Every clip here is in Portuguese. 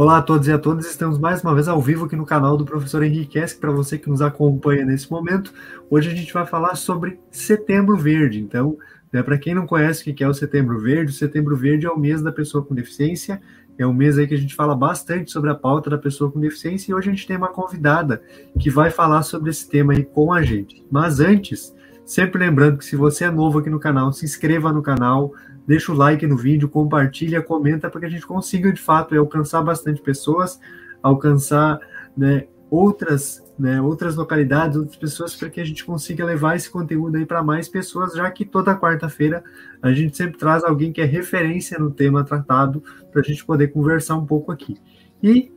Olá a todos e a todas, estamos mais uma vez ao vivo aqui no canal do Professor Henrique Esque, para você que nos acompanha nesse momento. Hoje a gente vai falar sobre Setembro Verde. Então, né, para quem não conhece o que é o Setembro Verde, o Setembro Verde é o mês da pessoa com deficiência, é um mês aí que a gente fala bastante sobre a pauta da pessoa com deficiência e hoje a gente tem uma convidada que vai falar sobre esse tema aí com a gente. Mas antes, sempre lembrando que se você é novo aqui no canal, se inscreva no canal, deixa o like no vídeo, compartilha, comenta para que a gente consiga de fato alcançar bastante pessoas, alcançar né, outras, né, outras localidades, outras pessoas, para que a gente consiga levar esse conteúdo aí para mais pessoas, já que toda quarta-feira a gente sempre traz alguém que é referência no tema tratado para a gente poder conversar um pouco aqui. E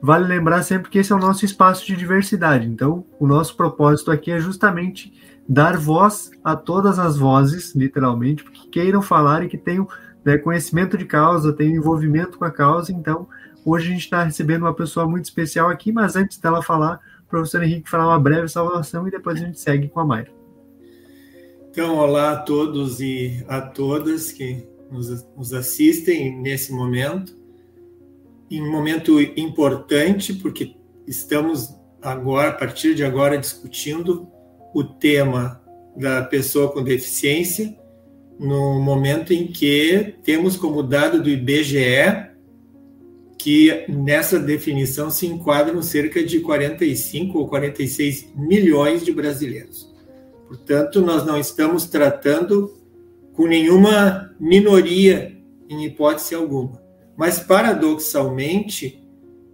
vale lembrar sempre que esse é o nosso espaço de diversidade. Então, o nosso propósito aqui é justamente dar voz a todas as vozes, literalmente, que queiram falar e que tenham né, conhecimento de causa, tenham envolvimento com a causa. Então, hoje a gente está recebendo uma pessoa muito especial aqui, mas antes dela falar, o professor Henrique falar uma breve saudação e depois a gente segue com a Mayra. Então, olá a todos e a todas que nos, nos assistem nesse momento. Em um momento importante, porque estamos agora, a partir de agora, discutindo o tema da pessoa com deficiência no momento em que temos como dado do IBGE que nessa definição se enquadram cerca de 45 ou 46 milhões de brasileiros. Portanto, nós não estamos tratando com nenhuma minoria em hipótese alguma. Mas, paradoxalmente,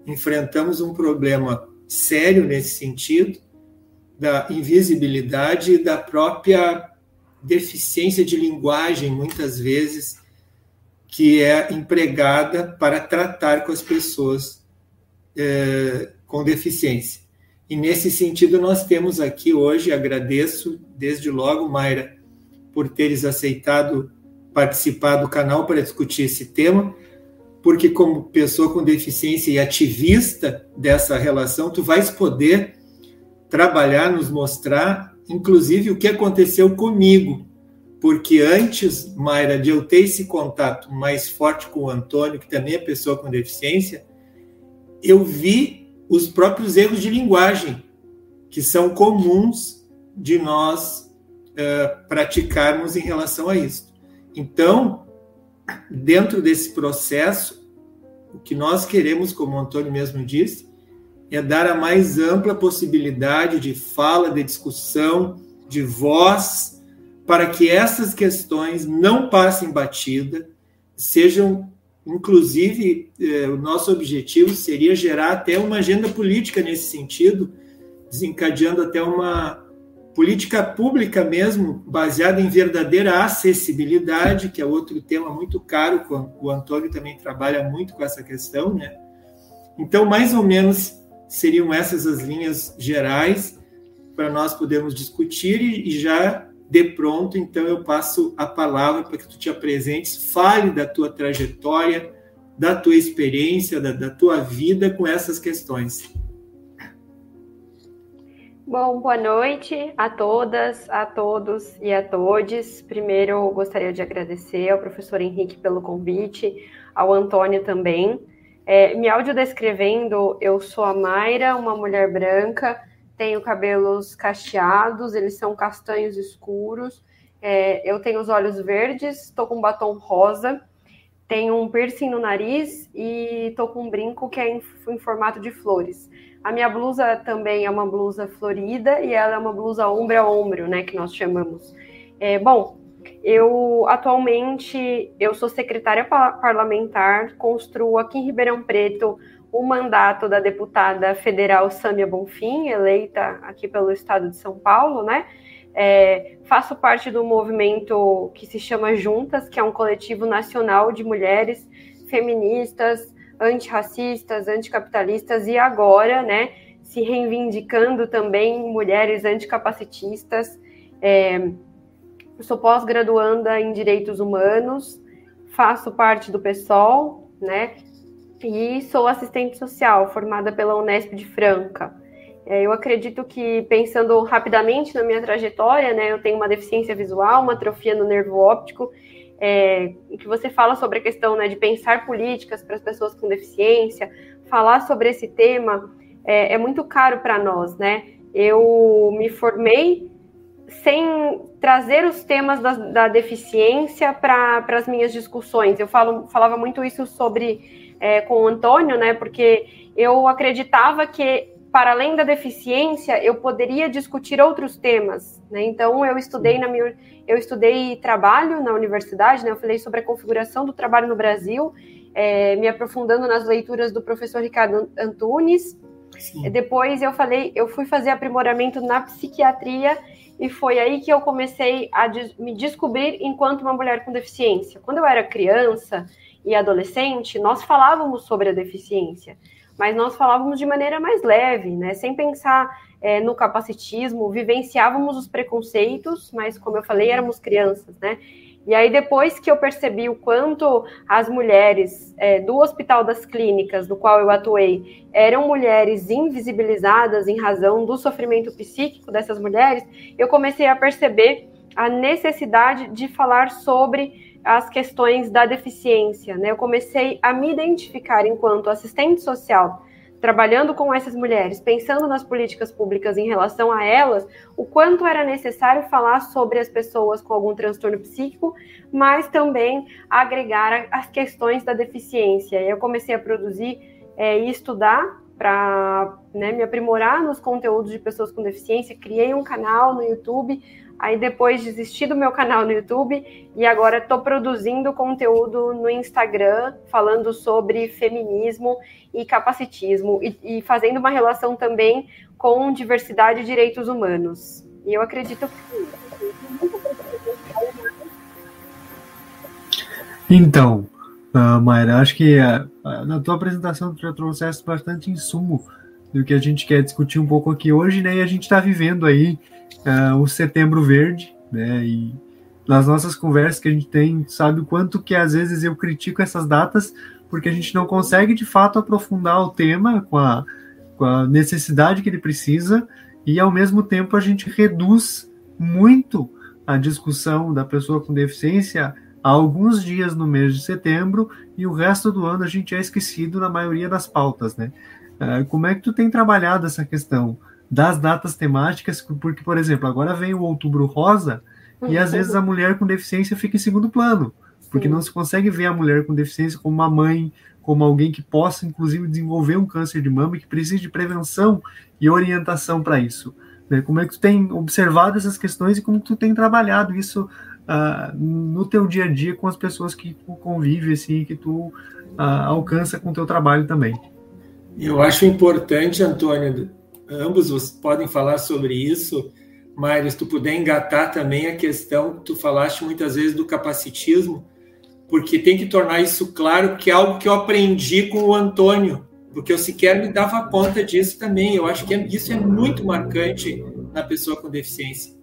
enfrentamos um problema sério nesse sentido, da invisibilidade e da própria deficiência de linguagem, muitas vezes, que é empregada para tratar com as pessoas é, com deficiência. E nesse sentido, nós temos aqui hoje, agradeço desde logo, Mayra, por teres aceitado participar do canal para discutir esse tema, porque como pessoa com deficiência e ativista dessa relação, tu vais poder trabalhar, nos mostrar, inclusive, o que aconteceu comigo. Porque antes, Mayra, de eu ter esse contato mais forte com o Antônio, que também é pessoa com deficiência, eu vi os próprios erros de linguagem, que são comuns de nós uh, praticarmos em relação a isso. Então, dentro desse processo, o que nós queremos, como o Antônio mesmo disse, é dar a mais ampla possibilidade de fala, de discussão, de voz, para que essas questões não passem batida, sejam, inclusive, eh, o nosso objetivo seria gerar até uma agenda política nesse sentido, desencadeando até uma política pública mesmo, baseada em verdadeira acessibilidade, que é outro tema muito caro, o Antônio também trabalha muito com essa questão, né? Então, mais ou menos seriam essas as linhas gerais para nós podermos discutir e, e já de pronto, então eu passo a palavra para que tu te apresentes, fale da tua trajetória, da tua experiência, da, da tua vida com essas questões. Bom, boa noite a todas, a todos e a todes. Primeiro, gostaria de agradecer ao professor Henrique pelo convite, ao Antônio também. É, me audiodescrevendo, eu sou a Mayra, uma mulher branca, tenho cabelos cacheados, eles são castanhos escuros, é, eu tenho os olhos verdes, estou com batom rosa, tenho um piercing no nariz e estou com um brinco que é em, em, formato de flores. A minha blusa também é uma blusa florida e ela é uma blusa ombro a ombro, né, que nós chamamos. É, bom, eu atualmente eu sou secretária parlamentar, construo aqui em Ribeirão Preto o mandato da deputada federal Sâmia Bonfim, eleita aqui pelo estado de São Paulo, né? É, faço parte do movimento que se chama Juntas, que é um coletivo nacional de mulheres feministas, antirracistas, anticapitalistas e agora, né, se reivindicando também mulheres anticapacitistas. É, eu sou pós-graduanda em Direitos Humanos, faço parte do PSOL, né? E sou assistente social, formada pela Unesp de Franca. É, eu acredito que, pensando rapidamente na minha trajetória, né, eu tenho uma deficiência visual, uma atrofia no nervo óptico, é, que você fala sobre a questão né, de pensar políticas para as pessoas com deficiência, falar sobre esse tema é, é muito caro para nós, né? Eu me formei sem trazer os temas da, da deficiência para as minhas discussões. Eu falo, falava muito isso sobre é, com o Antônio, né? Porque eu acreditava que para além da deficiência, eu poderia discutir outros temas. Né? Então, eu estudei na minha, eu estudei trabalho na universidade, né? eu falei sobre a configuração do trabalho no Brasil, é, me aprofundando nas leituras do professor Ricardo Antunes. Sim. Depois eu falei, eu fui fazer aprimoramento na psiquiatria e foi aí que eu comecei a me descobrir enquanto uma mulher com deficiência. Quando eu era criança e adolescente, nós falávamos sobre a deficiência mas nós falávamos de maneira mais leve, né? Sem pensar é, no capacitismo, vivenciávamos os preconceitos, mas como eu falei, éramos crianças, né? E aí, depois que eu percebi o quanto as mulheres é, do Hospital das Clínicas, do qual eu atuei, eram mulheres invisibilizadas em razão do sofrimento psíquico dessas mulheres, eu comecei a perceber a necessidade de falar sobre as questões da deficiência. Né? Eu comecei a me identificar enquanto assistente social, trabalhando com essas mulheres, pensando nas políticas públicas em relação a elas, o quanto era necessário falar sobre as pessoas com algum transtorno psíquico, mas também agregar as questões da deficiência. Eu comecei a produzir é, e estudar para né, me aprimorar nos conteúdos de pessoas com deficiência, criei um canal no YouTube Aí depois desisti do meu canal no YouTube e agora estou produzindo conteúdo no Instagram falando sobre feminismo e capacitismo e, e, fazendo uma relação também com diversidade e direitos humanos. E eu acredito. Então, uh, Mayra, acho que uh, na tua apresentação tu já trouxeste bastante insumo do que a gente quer discutir um pouco aqui hoje, né? E a gente está vivendo aí uh, o Setembro Verde, né? E nas nossas conversas que a gente tem, sabe o quanto que às vezes eu critico essas datas, porque a gente não consegue de fato aprofundar o tema com a, com a necessidade que ele precisa, e ao mesmo tempo a gente reduz muito a discussão da pessoa com deficiência a alguns dias no mês de setembro e o resto do ano a gente é esquecido na maioria das pautas, né? Uh, como é que tu tem trabalhado essa questão? das datas temáticas, porque, por exemplo, agora vem o Outubro Rosa e às vezes a mulher com deficiência fica em segundo plano, porque não se consegue ver a mulher com deficiência como uma mãe, como alguém que possa, inclusive, desenvolver um câncer de mama e que precise de prevenção e orientação para isso. Né? Como é que tu tem observado essas questões e como tu tem trabalhado isso uh, no teu dia a dia com as pessoas que tu convive, assim, que tu uh, alcança com o teu trabalho também? Eu acho importante, Antônio, ambos podem falar sobre isso, mas se tu puder engatar também a questão que tu falaste muitas vezes do capacitismo, porque tem que tornar isso claro, que é algo que eu aprendi com o Antônio, porque eu sequer me dava conta disso também. Eu acho que é, isso é muito marcante na pessoa com deficiência.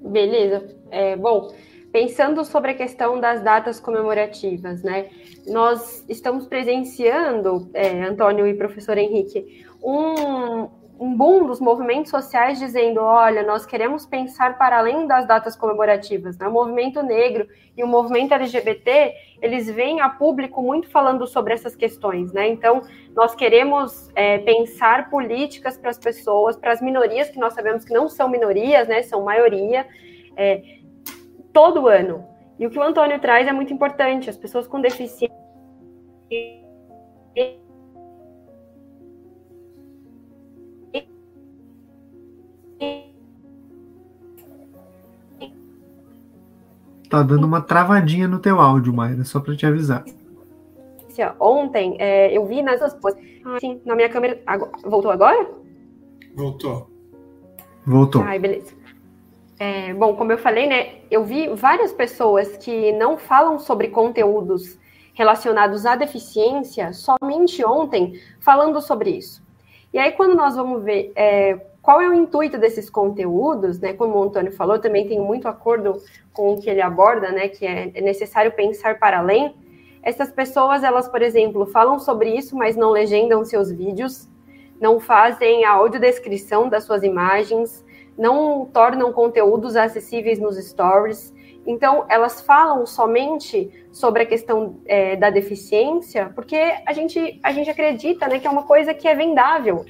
Beleza. É, bom, pensando sobre a questão das datas comemorativas, né? Nós estamos presenciando, é, Antônio e professor Henrique, um, um boom dos movimentos sociais dizendo: olha, nós queremos pensar para além das datas comemorativas. Né? O movimento negro e o movimento LGBT eles vêm a público muito falando sobre essas questões, né? Então, nós queremos é, pensar políticas para as pessoas, para as minorias que nós sabemos que não são minorias, né? São maioria. É, todo ano. E o que o Antônio traz é muito importante. As pessoas com deficiência Tá dando uma travadinha no teu áudio, Mayra, só para te avisar. Ontem é, eu vi nas duas coisas. Ah, sim, na minha câmera. Voltou agora? Voltou. Voltou. Ai, beleza. É, bom, como eu falei, né, eu vi várias pessoas que não falam sobre conteúdos relacionados à deficiência somente ontem falando sobre isso. E aí, quando nós vamos ver é, qual é o intuito desses conteúdos, né, como o Antônio falou, também tenho muito acordo com o que ele aborda, né, que é, é necessário pensar para além. Essas pessoas, elas, por exemplo, falam sobre isso, mas não legendam seus vídeos, não fazem a audiodescrição das suas imagens, não tornam conteúdos acessíveis nos stories. Então, elas falam somente sobre a questão é, da deficiência, porque a gente, a gente acredita né, que é uma coisa que é vendável.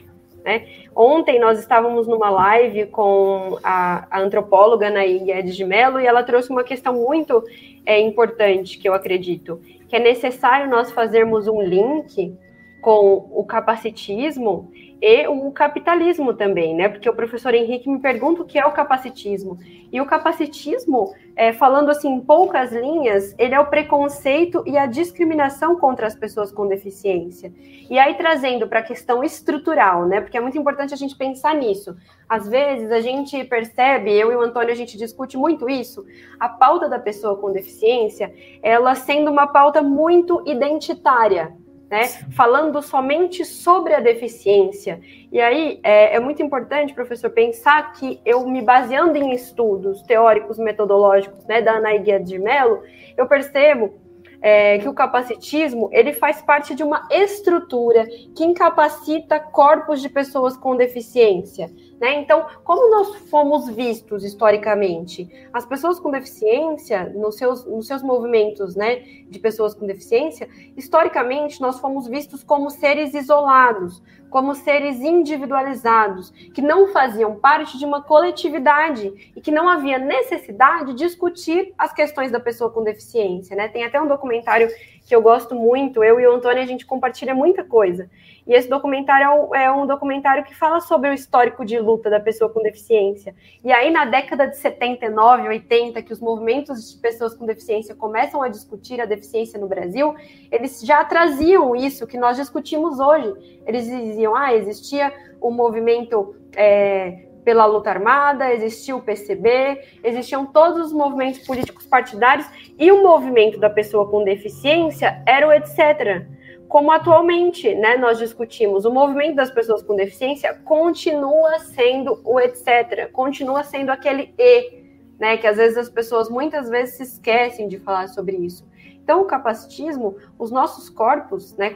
Né? Ontem nós estávamos numa live com a, a antropóloga Naí Guedes de Mello e ela trouxe uma questão muito é, importante, que eu acredito, que é necessário nós fazermos um link com o capacitismo e o capitalismo também, né? Porque o professor Henrique me pergunta o que é o capacitismo. E o capacitismo, é, falando assim em poucas linhas, ele é o preconceito e a discriminação contra as pessoas com deficiência. E aí trazendo para a questão estrutural, né? Porque é muito importante a gente pensar nisso. Às vezes a gente percebe, eu e o Antônio a gente discute muito isso, a pauta da pessoa com deficiência, ela sendo uma pauta muito identitária, né, falando somente sobre a deficiência. E aí é, é, muito importante, professor, pensar que eu me baseando em estudos teóricos metodológicos né, da Ana Guia de Mello, eu percebo é, que o capacitismo ele faz parte de uma estrutura que incapacita corpos de pessoas com deficiência. Né? Então, como nós fomos vistos historicamente? As pessoas com deficiência, nos seus, nos seus movimentos né, de pessoas com deficiência, historicamente nós fomos vistos como seres isolados, como seres individualizados, que não faziam parte de uma coletividade e que não havia necessidade de discutir as questões da pessoa com deficiência. Né? Tem até um documentário que eu gosto muito, eu e o Antônio, a gente compartilha muita coisa. E esse documentário é um, documentário que fala sobre o histórico de luta da pessoa com deficiência. E aí, na década de 79, 80, que os movimentos de pessoas com deficiência começam a discutir a deficiência no Brasil, eles já traziam isso que nós discutimos hoje. Eles diziam, ah, existia um movimento. É, pela luta armada, existia o PCB, existiam todos os movimentos políticos partidários e o movimento da pessoa com deficiência era o etc. Como atualmente, né, nós discutimos, o movimento das pessoas com deficiência continua sendo o etc, continua sendo aquele e, né, que às vezes as pessoas muitas vezes se esquecem de falar sobre isso. Então, o capacitismo, os nossos corpos, né,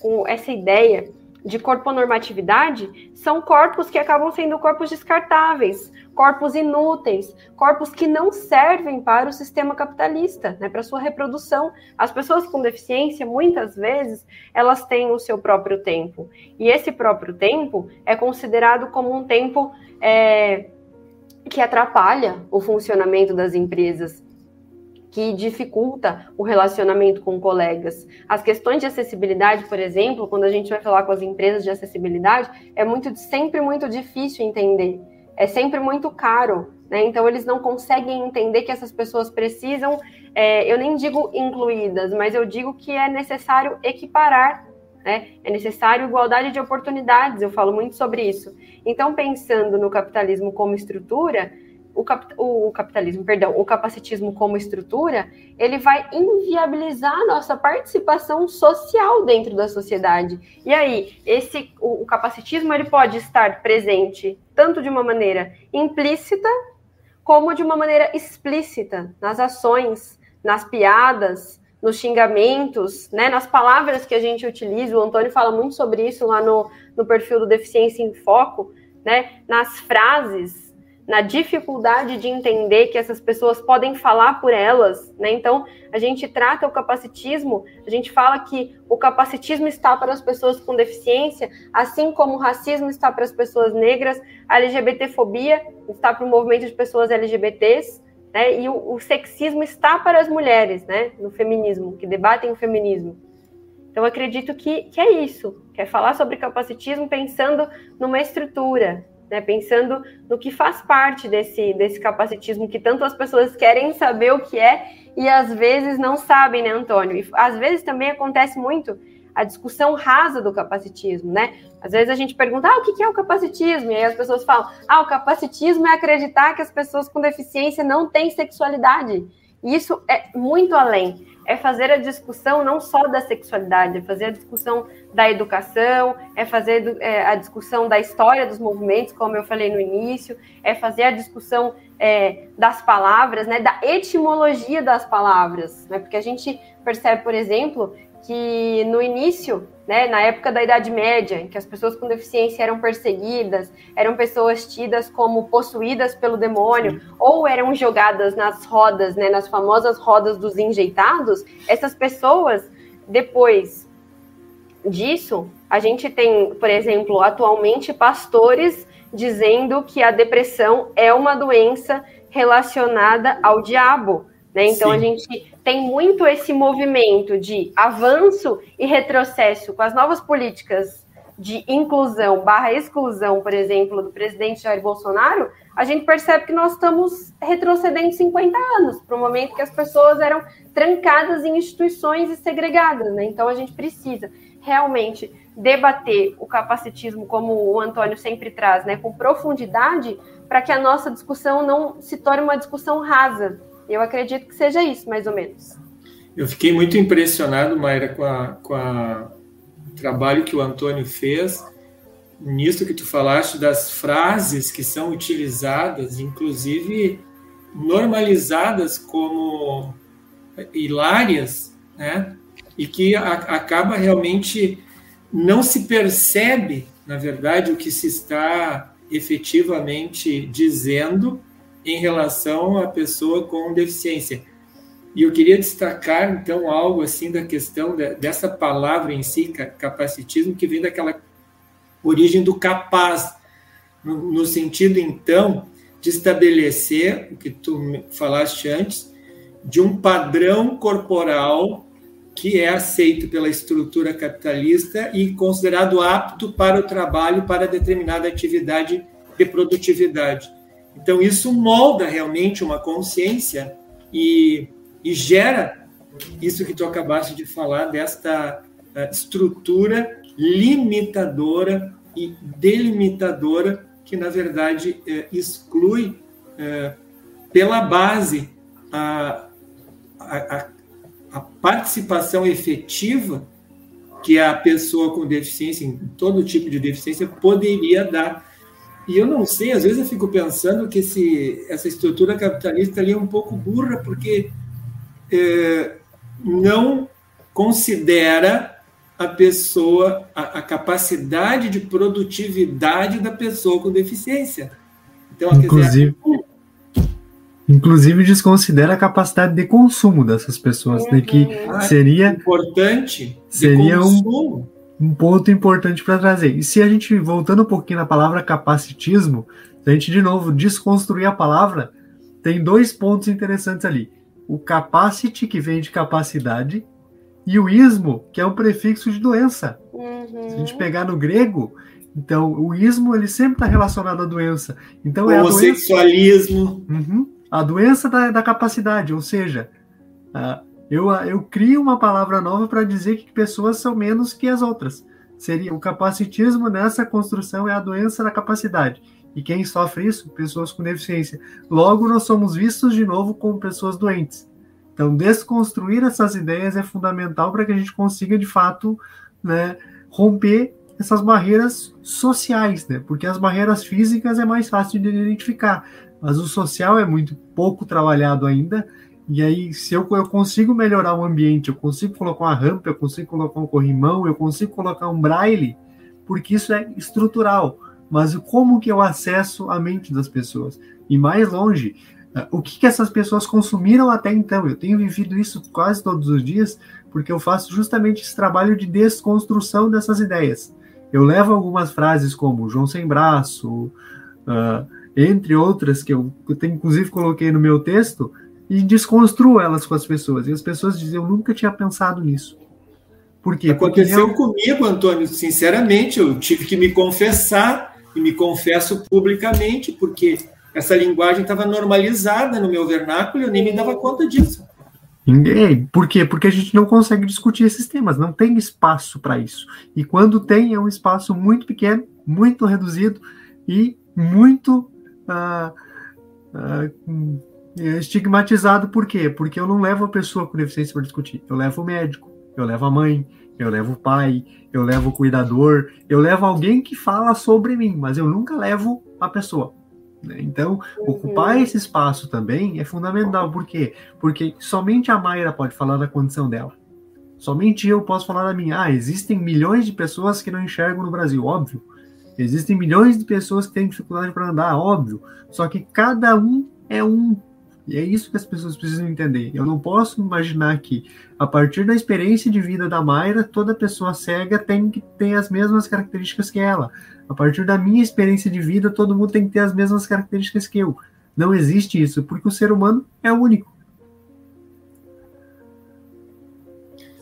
com essa ideia de corponormatividade são corpos que acabam sendo corpos descartáveis, corpos inúteis, corpos que não servem para o sistema capitalista, né, para sua reprodução. As pessoas com deficiência, muitas vezes, elas têm o seu próprio tempo. E esse próprio tempo é considerado como um tempo é, que atrapalha o funcionamento das empresas que dificulta o relacionamento com colegas. As questões de acessibilidade, por exemplo, quando a gente vai falar com as empresas de acessibilidade, é muito sempre muito difícil entender. É sempre muito caro, né? Então eles não conseguem entender que essas pessoas precisam, é, eu nem digo incluídas, mas eu digo que é necessário equiparar né? É necessário igualdade de oportunidades, eu falo muito sobre isso. Então, pensando no capitalismo como estrutura, o, cap, o, capitalismo, perdão, o capacitismo como estrutura, ele vai inviabilizar a nossa participação social dentro da sociedade. E aí, esse o, o capacitismo ele pode estar presente tanto de uma maneira implícita como de uma maneira explícita nas ações, nas piadas, nos xingamentos, né, nas palavras que a gente utiliza. O Antônio fala muito sobre isso lá no, no perfil do Deficiência em Foco, né, nas frases na dificuldade de entender que essas pessoas podem falar por elas, né? Então, a gente trata o capacitismo, a gente fala que o capacitismo está para as pessoas com deficiência, assim como o racismo está para as pessoas negras, a LGBTfobia está para o movimento de pessoas LGBTs, né? E o, o sexismo está para as mulheres, né? No feminismo, que debatem o feminismo. Então, acredito que, que é isso, que é falar sobre capacitismo pensando numa estrutura, né, pensando no que faz parte desse, desse capacitismo que tanto as pessoas querem saber o que é e às vezes não sabem, né, Antônio? E às vezes também acontece muito a discussão rasa do capacitismo, né? Às vezes a gente pergunta, ah, o que é o capacitismo? E aí as pessoas falam, ah, o capacitismo é acreditar que as pessoas com deficiência não têm sexualidade. E isso é muito além é fazer a discussão não só da sexualidade, é fazer a discussão da educação, é fazer é, a discussão da história dos movimentos, como eu falei no início, é fazer a discussão é, das palavras, né, da etimologia das palavras, né, porque a gente percebe, por exemplo, que no início, né, na época da Idade Média, em que as pessoas com deficiência eram perseguidas, eram pessoas tidas como possuídas pelo demônio, ou eram jogadas nas rodas, né, nas famosas rodas dos enjeitados, essas pessoas, depois disso, a gente tem, por exemplo, atualmente pastores dizendo que a depressão é uma doença relacionada ao diabo. Né? Então Sim. a gente tem muito esse movimento de avanço e retrocesso com as novas políticas de inclusão barra exclusão, por exemplo, do presidente Jair Bolsonaro, a gente percebe que nós estamos retrocedendo 50 anos, para o momento que as pessoas eram trancadas em instituições e segregadas. Né? Então a gente precisa realmente debater o capacitismo, como o Antônio sempre traz, né, com profundidade, para que a nossa discussão não se torne uma discussão rasa. Eu acredito que seja isso, mais ou menos. Eu fiquei muito impressionado, Mayra, com, a, com a, o trabalho que o Antônio fez, nisso que tu falaste das frases que são utilizadas, inclusive normalizadas como hilárias, né? E que a, acaba realmente não se percebe, na verdade, o que se está efetivamente dizendo em relação à pessoa com deficiência. E eu queria destacar, então, algo assim da questão de, dessa palavra em si, capacitismo, que vem daquela origem do capaz, no, no sentido, então, de estabelecer, o que tu falaste antes, de um padrão corporal que é aceito pela estrutura capitalista e considerado apto para o trabalho para determinada atividade de produtividade. Então, isso molda realmente uma consciência e, e gera isso que tu acabaste de falar, desta uh, estrutura limitadora e delimitadora que, na verdade, uh, exclui uh, pela base a, a a participação efetiva que a pessoa com deficiência, em todo tipo de deficiência, poderia dar. E eu não sei, às vezes eu fico pensando que esse, essa estrutura capitalista ali é um pouco burra, porque é, não considera a pessoa, a, a, capacidade de produtividade da pessoa com deficiência. Então, Inclusive, dizer, Inclusive desconsidera a capacidade de consumo dessas pessoas, uhum. de que ah, seria importante, seria um, um ponto importante para trazer. E se a gente voltando um pouquinho na palavra capacitismo, a gente de novo desconstruir a palavra, tem dois pontos interessantes ali. O capacity que vem de capacidade e o ismo, que é um prefixo de doença. Uhum. Se a gente pegar no grego, então o ismo ele sempre está relacionado à doença. Então é o sexualismo. Uhum a doença da, da capacidade, ou seja, eu, eu crio uma palavra nova para dizer que pessoas são menos que as outras. Seria o capacitismo nessa construção é a doença da capacidade. E quem sofre isso? Pessoas com deficiência. Logo, nós somos vistos de novo como pessoas doentes. Então, desconstruir essas ideias é fundamental para que a gente consiga, de fato, né, romper essas barreiras sociais, né? Porque as barreiras físicas é mais fácil de identificar mas o social é muito pouco trabalhado ainda. E aí, se eu, eu consigo melhorar o ambiente, eu consigo colocar uma rampa, eu consigo colocar um corrimão, eu consigo colocar um braille, porque isso é estrutural. Mas como que eu acesso a mente das pessoas? E mais longe, eh, o que, que essas pessoas consumiram até então? Eu tenho vivido isso quase todos os dias, porque eu faço justamente esse trabalho de desconstrução dessas ideias. Eu levo algumas frases como João sem braço, uh, entre outras que eu, eu tenho, inclusive coloquei no meu texto, e desconstruo elas com as pessoas. E as pessoas dizem, eu nunca tinha pensado nisso. Por quê? Aconteceu Porque comigo, Antônio, sinceramente, eu tive que me confessar, e me confesso publicamente, porque essa linguagem estava normalizada no meu vernáculo e eu nem me dava conta disso. Por quê? Porque a gente não consegue discutir esses temas, não tem espaço para isso. E quando tem, é um espaço muito pequeno, muito reduzido e muito ah, ah, estigmatizado por quê? Porque eu não levo a pessoa com deficiência para discutir. Eu levo o médico, eu levo a mãe, eu levo o pai, eu levo o cuidador, eu levo alguém que fala sobre mim, mas eu nunca levo a pessoa. Né? Então, uhum. ocupar esse espaço também é fundamental. Por quê? Porque somente a Mayra pode falar da condição dela. Somente eu posso falar da minha. Ah, existem milhões de pessoas que não enxergam no Brasil, óbvio. Existem milhões de pessoas que têm dificuldade para andar, óbvio. Só que cada um é um. E é isso que as pessoas precisam entender. Eu não posso imaginar que, a partir da experiência de vida da Mayra, toda pessoa cega tem que ter as mesmas características que ela. A partir da minha experiência de vida, todo mundo tem que ter as mesmas características que eu. Não existe isso, porque o ser humano é único.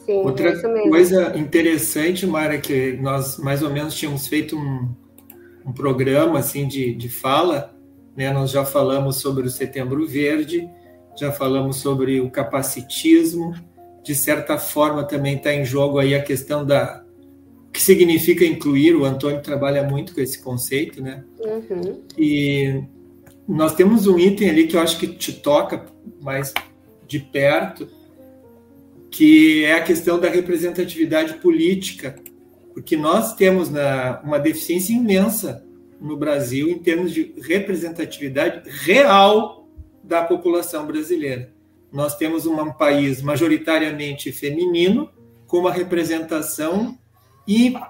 Sim, Outra é coisa interessante, Mara, que nós mais ou menos tínhamos feito um, um programa assim de, de fala, né? Nós já falamos sobre o Setembro Verde, já falamos sobre o capacitismo, de certa forma também está em jogo aí a questão da que significa incluir. O Antônio trabalha muito com esse conceito, né? Uhum. E nós temos um item ali que eu acho que te toca mais de perto, que é a questão da representatividade política, porque nós temos na, uma deficiência imensa no Brasil em termos de representatividade real da população brasileira. Nós temos um país majoritariamente feminino, com uma representação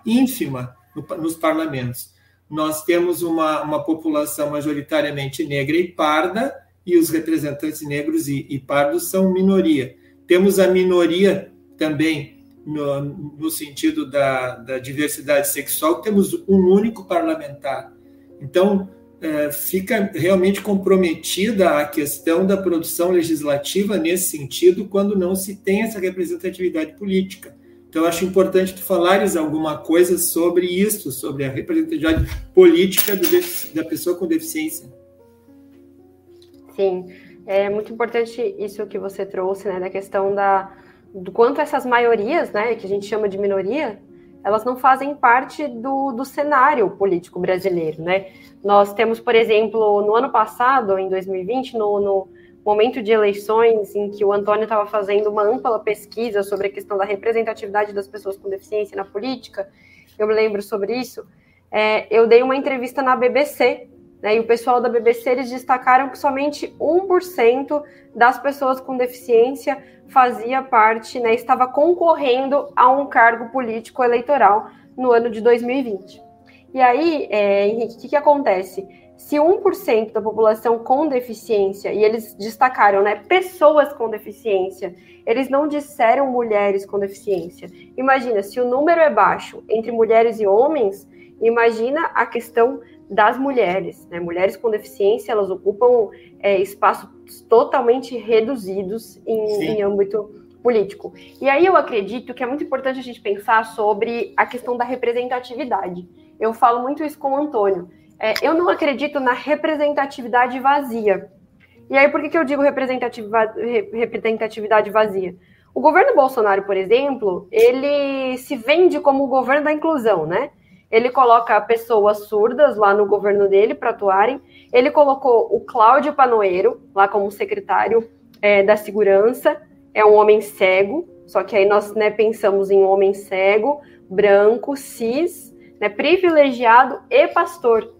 ínfima nos parlamentos. Nós temos uma, uma população majoritariamente negra e parda, e os representantes negros e, e pardos são minoria. Temos a minoria também no, no sentido da, da, diversidade sexual, temos um único parlamentar. Então, é, fica realmente comprometida a questão da produção legislativa nesse sentido, quando não se tem essa representatividade política. Então, acho importante tu falares alguma coisa sobre isso, sobre a representatividade política do, da pessoa com deficiência. Sim, é muito importante isso que você trouxe, né, da questão da do quanto essas maiorias, né, que a gente chama de minoria, elas não fazem parte do, do cenário político brasileiro, né? Nós temos, por exemplo, no ano passado, em 2020, no, no momento de eleições, em que o Antônio estava fazendo uma ampla pesquisa sobre a questão da representatividade das pessoas com deficiência na política, eu me lembro sobre isso, é, eu dei uma entrevista na BBC né? E o pessoal da BBC eles destacaram que somente 1% das pessoas com deficiência fazia parte, né, estava concorrendo a um cargo político eleitoral no ano de 2020. E aí, é, Henrique, o que, que acontece? Se 1% da população com deficiência, e eles destacaram, né, pessoas com deficiência, eles não disseram mulheres com deficiência. Imagina, se o número é baixo entre mulheres e homens, imagina a questão das mulheres. Né? Mulheres com deficiência, elas ocupam é, espaços totalmente reduzidos em, em, âmbito político. E aí eu acredito que é muito importante a gente pensar sobre a questão da representatividade. Eu falo muito isso com o Antônio. É, eu não acredito na representatividade vazia. E aí, por que, que eu digo representatividade vazia? O governo Bolsonaro, por exemplo, ele se vende como o governo da inclusão, né? Ele coloca pessoas surdas lá no governo dele para atuarem. Ele colocou o Cláudio Panoeiro lá como secretário é, da segurança. É um homem cego, só que aí nós né, pensamos em um homem cego, branco, cis, né, privilegiado e pastor.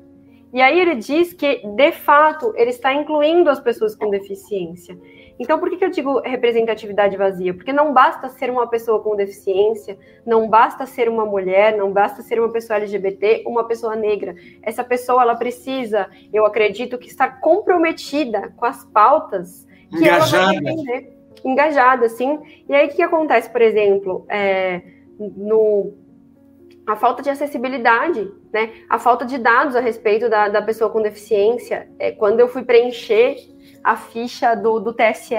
E aí ele diz que, de fato, ele está incluindo as pessoas com deficiência. Então, por que, que eu digo representatividade vazia? Porque não basta ser uma pessoa com deficiência, não basta ser uma mulher, não basta ser uma pessoa LGBT, uma pessoa negra. Essa pessoa, ela precisa, eu acredito, que estar comprometida com as pautas que engajada. ela vai defender. Engajada, sim. E aí, o que acontece, por exemplo, é, no a falta de acessibilidade, né? A falta de dados a respeito da, da pessoa com deficiência. É, quando eu fui preencher a ficha do, do TSE,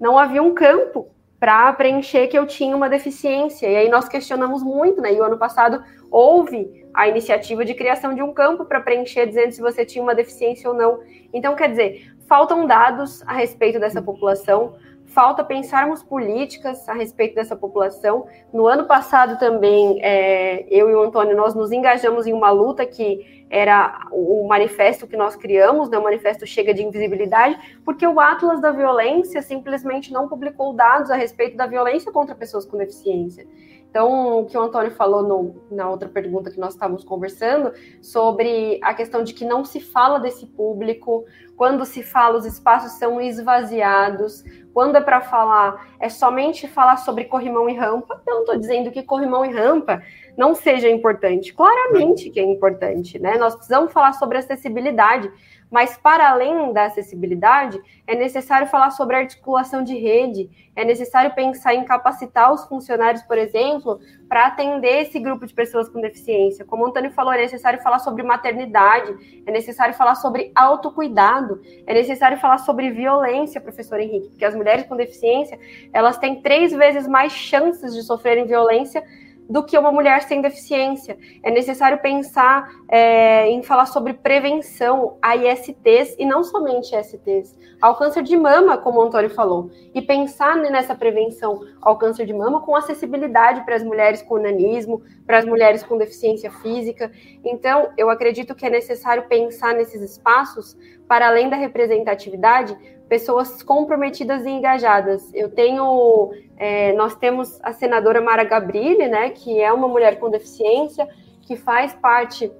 não havia um campo para preencher que eu tinha uma deficiência. E aí nós questionamos muito, né? E o ano passado houve a iniciativa de criação de um campo para preencher dizendo se você tinha uma deficiência ou não. Então, quer dizer, faltam dados a respeito dessa população, falta pensarmos políticas a respeito dessa população. No ano passado também, é, eu e o Antônio, nós nos engajamos em uma luta que era o manifesto que nós criamos, né, o manifesto Chega de Invisibilidade, porque o Atlas da Violência simplesmente não publicou dados a respeito da violência contra pessoas com deficiência. Então, o que o Antônio falou no, na outra pergunta que nós estávamos conversando, sobre a questão de que não se fala desse público, quando se fala, os espaços são esvaziados, quando é para falar, é somente falar sobre corrimão e rampa. Eu não estou dizendo que corrimão e rampa não seja importante, claramente que é importante, né? Nós precisamos falar sobre acessibilidade, mas, para além da acessibilidade, é necessário falar sobre articulação de rede, é necessário pensar em capacitar os funcionários, por exemplo, para atender esse grupo de pessoas com deficiência. Como o Antônio falou, é necessário falar sobre maternidade, é necessário falar sobre autocuidado, é necessário falar sobre violência, professor Henrique, porque as mulheres com deficiência, elas têm três vezes mais chances de sofrerem violência do que uma mulher sem deficiência. É necessário pensar é, em falar sobre prevenção a ISTs e não somente ISTs, ao câncer de mama, como o Antônio falou, e pensar nessa prevenção ao câncer de mama com acessibilidade para as mulheres com nanismo, para as mulheres com deficiência física. Então, eu acredito que é necessário pensar nesses espaços para além da representatividade, pessoas comprometidas e engajadas. Eu tenho, é, nós temos a senadora Mara Gabrilli, né, que é uma mulher com deficiência, que faz parte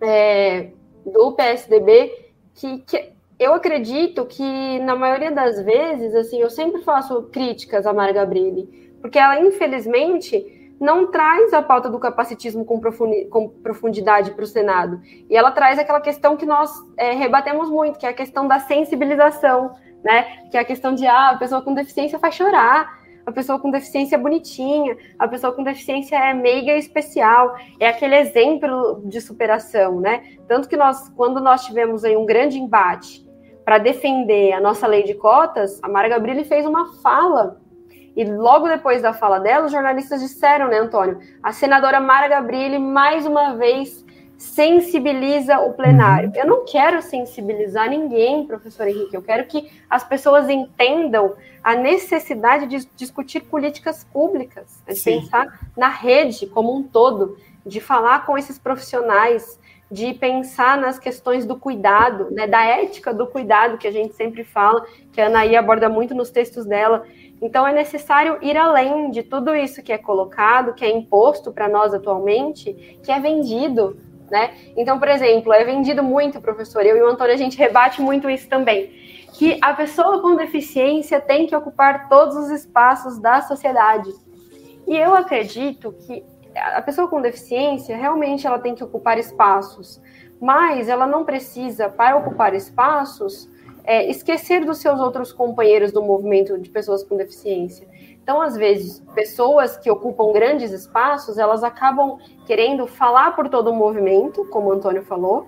é, do PSDB, que, que, eu acredito que na maioria das vezes, assim, eu sempre faço críticas a Mara Gabrilli, porque ela infelizmente não traz a pauta do capacitismo com, profundidade para o Senado. E ela traz aquela questão que nós é, rebatemos muito, que é a questão da sensibilização, né? Que é a questão de, ah, a pessoa com deficiência faz chorar, a pessoa com deficiência é bonitinha, a pessoa com deficiência é meiga e especial, é aquele exemplo de superação, né? Tanto que nós, quando nós tivemos aí um grande embate para defender a nossa lei de cotas, a Mara Gabrilli fez uma fala e logo depois da fala dela, os jornalistas disseram, né, Antônio? A senadora Mara Gabrilli, mais uma vez, sensibiliza o plenário. Uhum. Eu não quero sensibilizar ninguém, professor Henrique. Eu quero que as pessoas entendam a necessidade de discutir políticas públicas, de Sim. pensar na rede como um todo, de falar com esses profissionais, de pensar nas questões do cuidado, né, da ética do cuidado que a gente sempre fala, que a Anaí aborda muito nos textos dela. Então, é necessário ir além de tudo isso que é colocado, que é imposto para nós atualmente, que é vendido. Né? Então, por exemplo, é vendido muito, professor, eu e o Antônio, a gente rebate muito isso também, que a pessoa com deficiência tem que ocupar todos os espaços da sociedade. E eu acredito que a pessoa com deficiência realmente ela tem que ocupar espaços, mas ela não precisa, para ocupar espaços, é, esquecer dos seus outros companheiros do movimento de pessoas com deficiência. Então, às vezes, pessoas que ocupam grandes espaços, elas acabam querendo falar por todo o movimento, como o Antônio falou,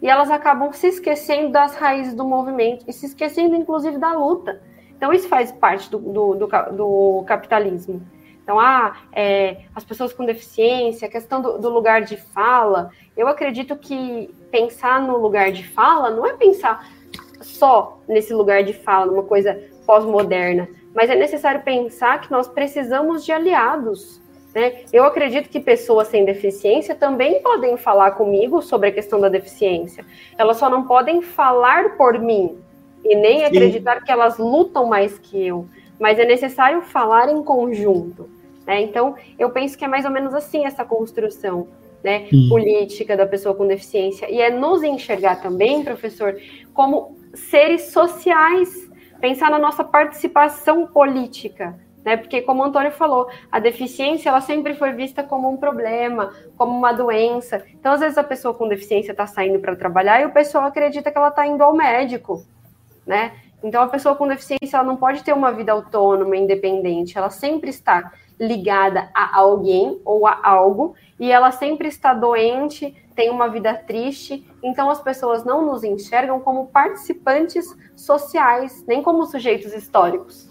e elas acabam se esquecendo das raízes do movimento e se esquecendo, inclusive, da luta. Então, isso faz parte do, do, do, do capitalismo. Então, ah, é, as pessoas com deficiência, a questão do, do, lugar de fala, eu acredito que pensar no lugar de fala não é pensar só nesse lugar de fala, numa coisa pós-moderna, mas é necessário pensar que nós precisamos de aliados. Né? Eu acredito que pessoas sem deficiência também podem falar comigo sobre a questão da deficiência. Elas só não podem falar por mim e nem Sim. acreditar que elas lutam mais que eu. Mas é necessário falar em conjunto. Né? Então, eu penso que é mais ou menos assim essa construção né, política da pessoa com deficiência. E é nos enxergar também, professor, como seres sociais, pensar na nossa participação política, né? Porque como o Antônio falou, a deficiência ela sempre foi vista como um problema, como uma doença. Então, às vezes a pessoa com deficiência está saindo para trabalhar e o pessoal acredita que ela está indo ao médico, né? Então, a pessoa com deficiência ela não pode ter uma vida autônoma, independente. Ela sempre está ligada a alguém ou a algo e ela sempre está doente, tem uma vida triste, então as pessoas não nos enxergam como participantes sociais, nem como sujeitos históricos.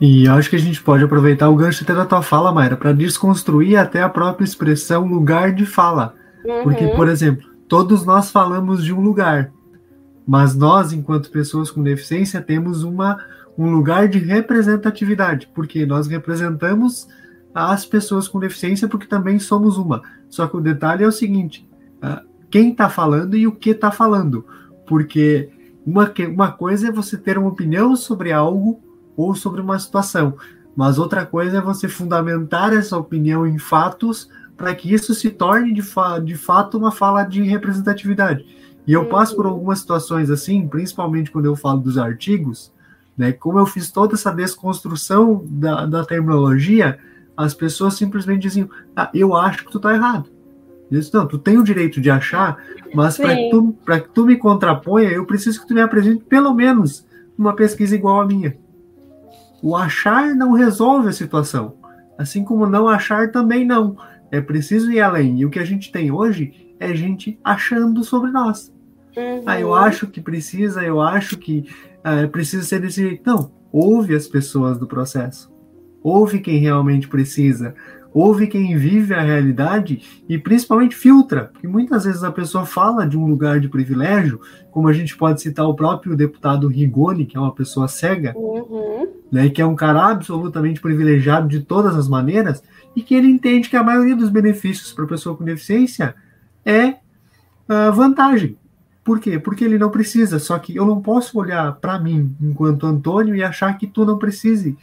E eu acho que a gente pode aproveitar o gancho até da tua fala, Mayra, para desconstruir até a própria expressão lugar de fala. Uhum. Porque, por exemplo, todos nós falamos de um lugar, mas nós, enquanto pessoas com deficiência, temos uma, um lugar de representatividade, porque nós representamos as pessoas com deficiência, porque também somos uma. Só que o detalhe é o seguinte: uh, quem está falando e o que está falando. Porque uma, uma coisa é você ter uma opinião sobre algo ou sobre uma situação. Mas outra coisa é você fundamentar essa opinião em fatos para que isso se torne de, fa de fato uma fala de representatividade. E eu passo por algumas situações assim, principalmente quando eu falo dos artigos, né? Como eu fiz toda essa desconstrução da, da terminologia, as pessoas simplesmente diziam: ah, eu acho que tu tá errado. Eu disse, não, tu tem o direito de achar, mas para que, tu, que tu me contraponha, eu preciso que tu me apresente pelo menos uma pesquisa igual à minha. O achar não resolve a situação, assim como não achar também não. É preciso ir além. E o que a gente tem hoje é gente achando sobre nós. Uhum. Ah, eu acho que precisa, eu acho que uh, precisa ser desse jeito. Não, ouve as pessoas do processo. Ouve quem realmente precisa. Ouve quem vive a realidade e principalmente filtra. Porque muitas vezes a pessoa fala de um lugar de privilégio, como a gente pode citar o próprio deputado Rigoni, que é uma pessoa cega, uhum. né, que é um cara absolutamente privilegiado de todas as maneiras, e que ele entende que a maioria dos benefícios para a pessoa com deficiência é uh, vantagem. Por quê? Porque ele não precisa. Só que eu não posso olhar para mim, enquanto Antônio, e achar que tu não precise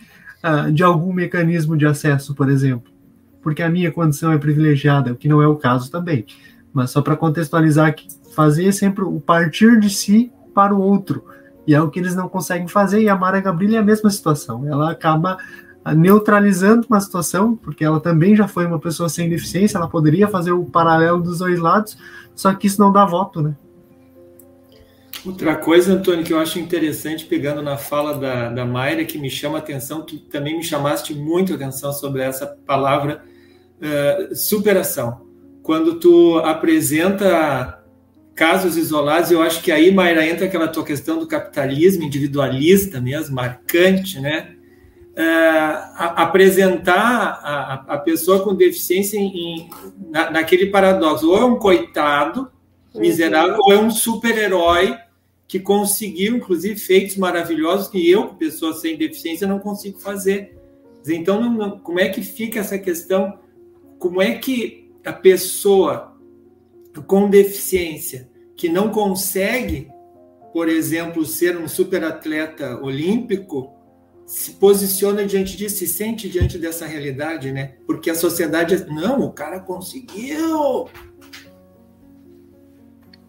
uh, de algum mecanismo de acesso, por exemplo. Porque a minha condição é privilegiada, o que não é o caso também. Mas só para contextualizar que fazer sempre o partir de si para o outro. E é o que eles não conseguem fazer. E a Mara Gabriela é a mesma situação. Ela acaba ah, neutralizando uma situação, porque ela também já foi uma pessoa sem deficiência, ela poderia fazer o paralelo dos dois lados, só que isso não dá voto, né? Outra coisa, Antônio, que eu acho interessante, pegando na fala da, da Mayra, que me chama a atenção, tu também me chamaste muito atenção sobre essa palavra uh, superação. Quando tu apresenta casos isolados, eu acho que aí, Mayra, entra aquela tua questão do capitalismo individualista mesmo, marcante, né? Uh, apresentar a, a, pessoa com deficiência em na, naquele paradoxo, ou é um coitado miserável, uhum. ou é um super-herói que conseguiu, inclusive, feitos maravilhosos que eu, pessoa sem deficiência, não consigo fazer. Então, não, não, como é que fica essa questão? Como é que a pessoa com deficiência que não consegue, por exemplo, ser um superatleta olímpico, se posiciona diante disso, se sente diante dessa realidade, né? Porque a sociedade, não, o cara conseguiu,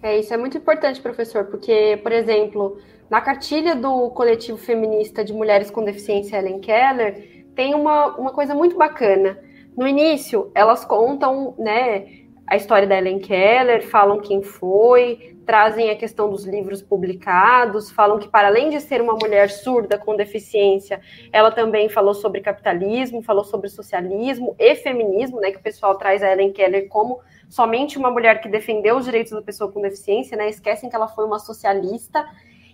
é, isso é muito importante, professor, porque, por exemplo, na cartilha do coletivo feminista de mulheres com deficiência Ellen Keller, tem uma, uma coisa muito bacana. No início, elas contam, né, a história da Ellen Keller, falam quem foi, trazem a questão dos livros publicados, falam que, para além de ser uma mulher surda com deficiência, ela também falou sobre capitalismo, falou sobre socialismo e feminismo, né, que o pessoal traz a Ellen Keller como somente uma mulher que defendeu os direitos da pessoa com deficiência, né? Esquecem que ela foi uma socialista.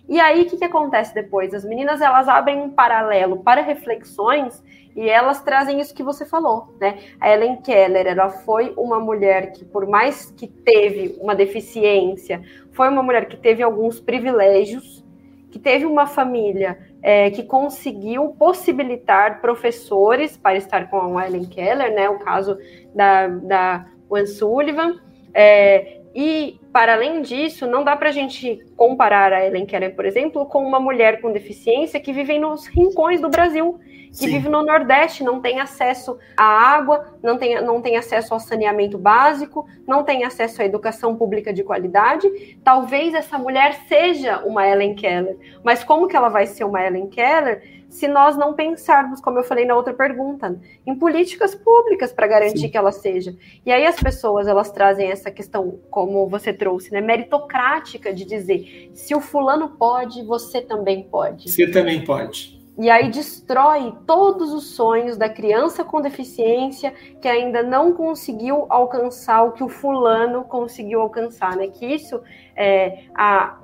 E aí, o que, que acontece depois? As meninas, elas abrem um paralelo para reflexões e elas trazem isso que você falou, né? A Ellen Keller, ela foi uma mulher que, por mais que teve uma deficiência, foi uma mulher que teve alguns privilégios, que teve uma família é, que conseguiu possibilitar professores para estar com a Ellen Keller, né? O caso da, da Anne Sullivan. É, e, para além disso, não dá para a gente comparar a Ellen Keller, por exemplo, com uma mulher com deficiência que vive nos rincões do Brasil, que Sim. vive no Nordeste, não tem acesso à água, não tem, não tem acesso ao saneamento básico, não tem acesso à educação pública de qualidade. Talvez essa mulher seja uma Ellen Keller, mas como que ela vai ser uma Ellen Keller se nós não pensarmos, como eu falei na outra pergunta, em políticas públicas para garantir Sim. que ela seja. E aí as pessoas elas trazem essa questão, como você trouxe, né, meritocrática de dizer, se o fulano pode, você também pode. Você também pode. E aí destrói todos os sonhos da criança com deficiência que ainda não conseguiu alcançar o que o fulano conseguiu alcançar, né? Que isso é, a,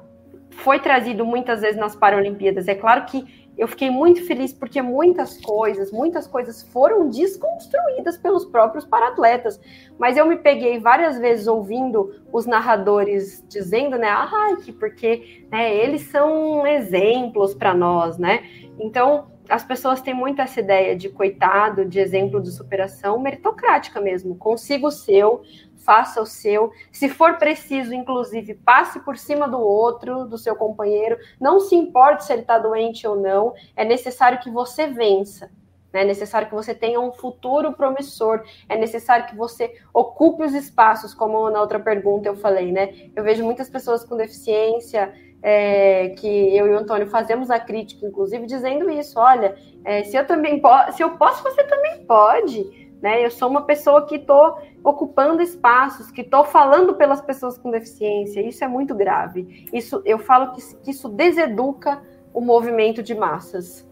foi trazido muitas vezes nas Paralimpíadas. É claro que eu fiquei muito feliz porque muitas coisas, muitas coisas foram desconstruídas pelos próprios paratletas. Mas eu me peguei várias vezes ouvindo os narradores dizendo, né, ah, que porque né, eles são exemplos para nós, né? Então, as pessoas têm muito essa ideia de coitado, de exemplo de superação meritocrática mesmo. Consiga o seu, faça o seu. Se for preciso, inclusive, passe por cima do outro, do seu companheiro. Não se importe se ele está doente ou não. É necessário que você vença. né? É necessário que você tenha um futuro promissor, é necessário que você ocupe os espaços, como na outra pergunta eu falei, né? Eu vejo muitas pessoas com deficiência, é, que eu e o Antônio fazemos a crítica, inclusive, dizendo isso: olha, é, se eu também posso, se eu posso, você também pode. Né? Eu sou uma pessoa que estou ocupando espaços, que estou falando pelas pessoas com deficiência. Isso é muito grave. Isso, eu falo que, que isso deseduca o movimento de massas.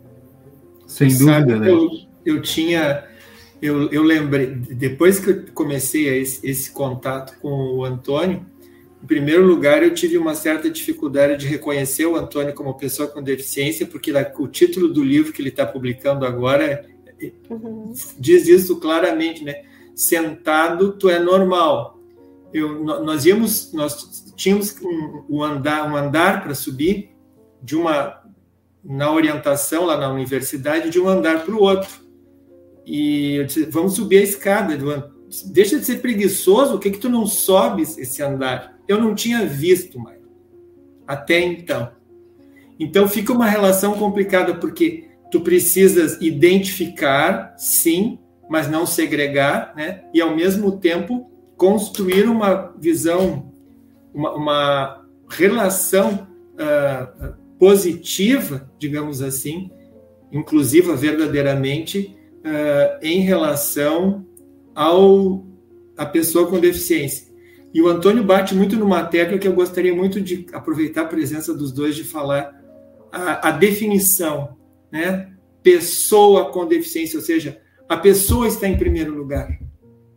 Sem dúvida, né? Eu, eu tinha, eu, eu lembrei, depois que eu comecei esse, esse contato com o Antônio, em primeiro lugar, eu tive uma certa dificuldade de reconhecer o Antônio como pessoa com deficiência, porque o título do livro que ele está publicando agora uhum. diz isso claramente, né? Sentado, tu é normal. Eu, nós íamos, nós tínhamos um, um andar, um andar para subir de uma na orientação lá na universidade de um andar para o outro. E eu disse, vamos subir a escada. Deixa de ser preguiçoso, o que que tu não sobes esse andar? Eu não tinha visto, mais até então. Então fica uma relação complicada, porque tu precisas identificar, sim, mas não segregar, né? E ao mesmo tempo construir uma visão, uma, uma relação uh, positiva, digamos assim, inclusiva verdadeiramente, uh, em relação ao a pessoa com deficiência. E o Antônio bate muito numa tecla que eu gostaria muito de aproveitar a presença dos dois de falar a, a definição, né? Pessoa com deficiência, ou seja, a pessoa está em primeiro lugar.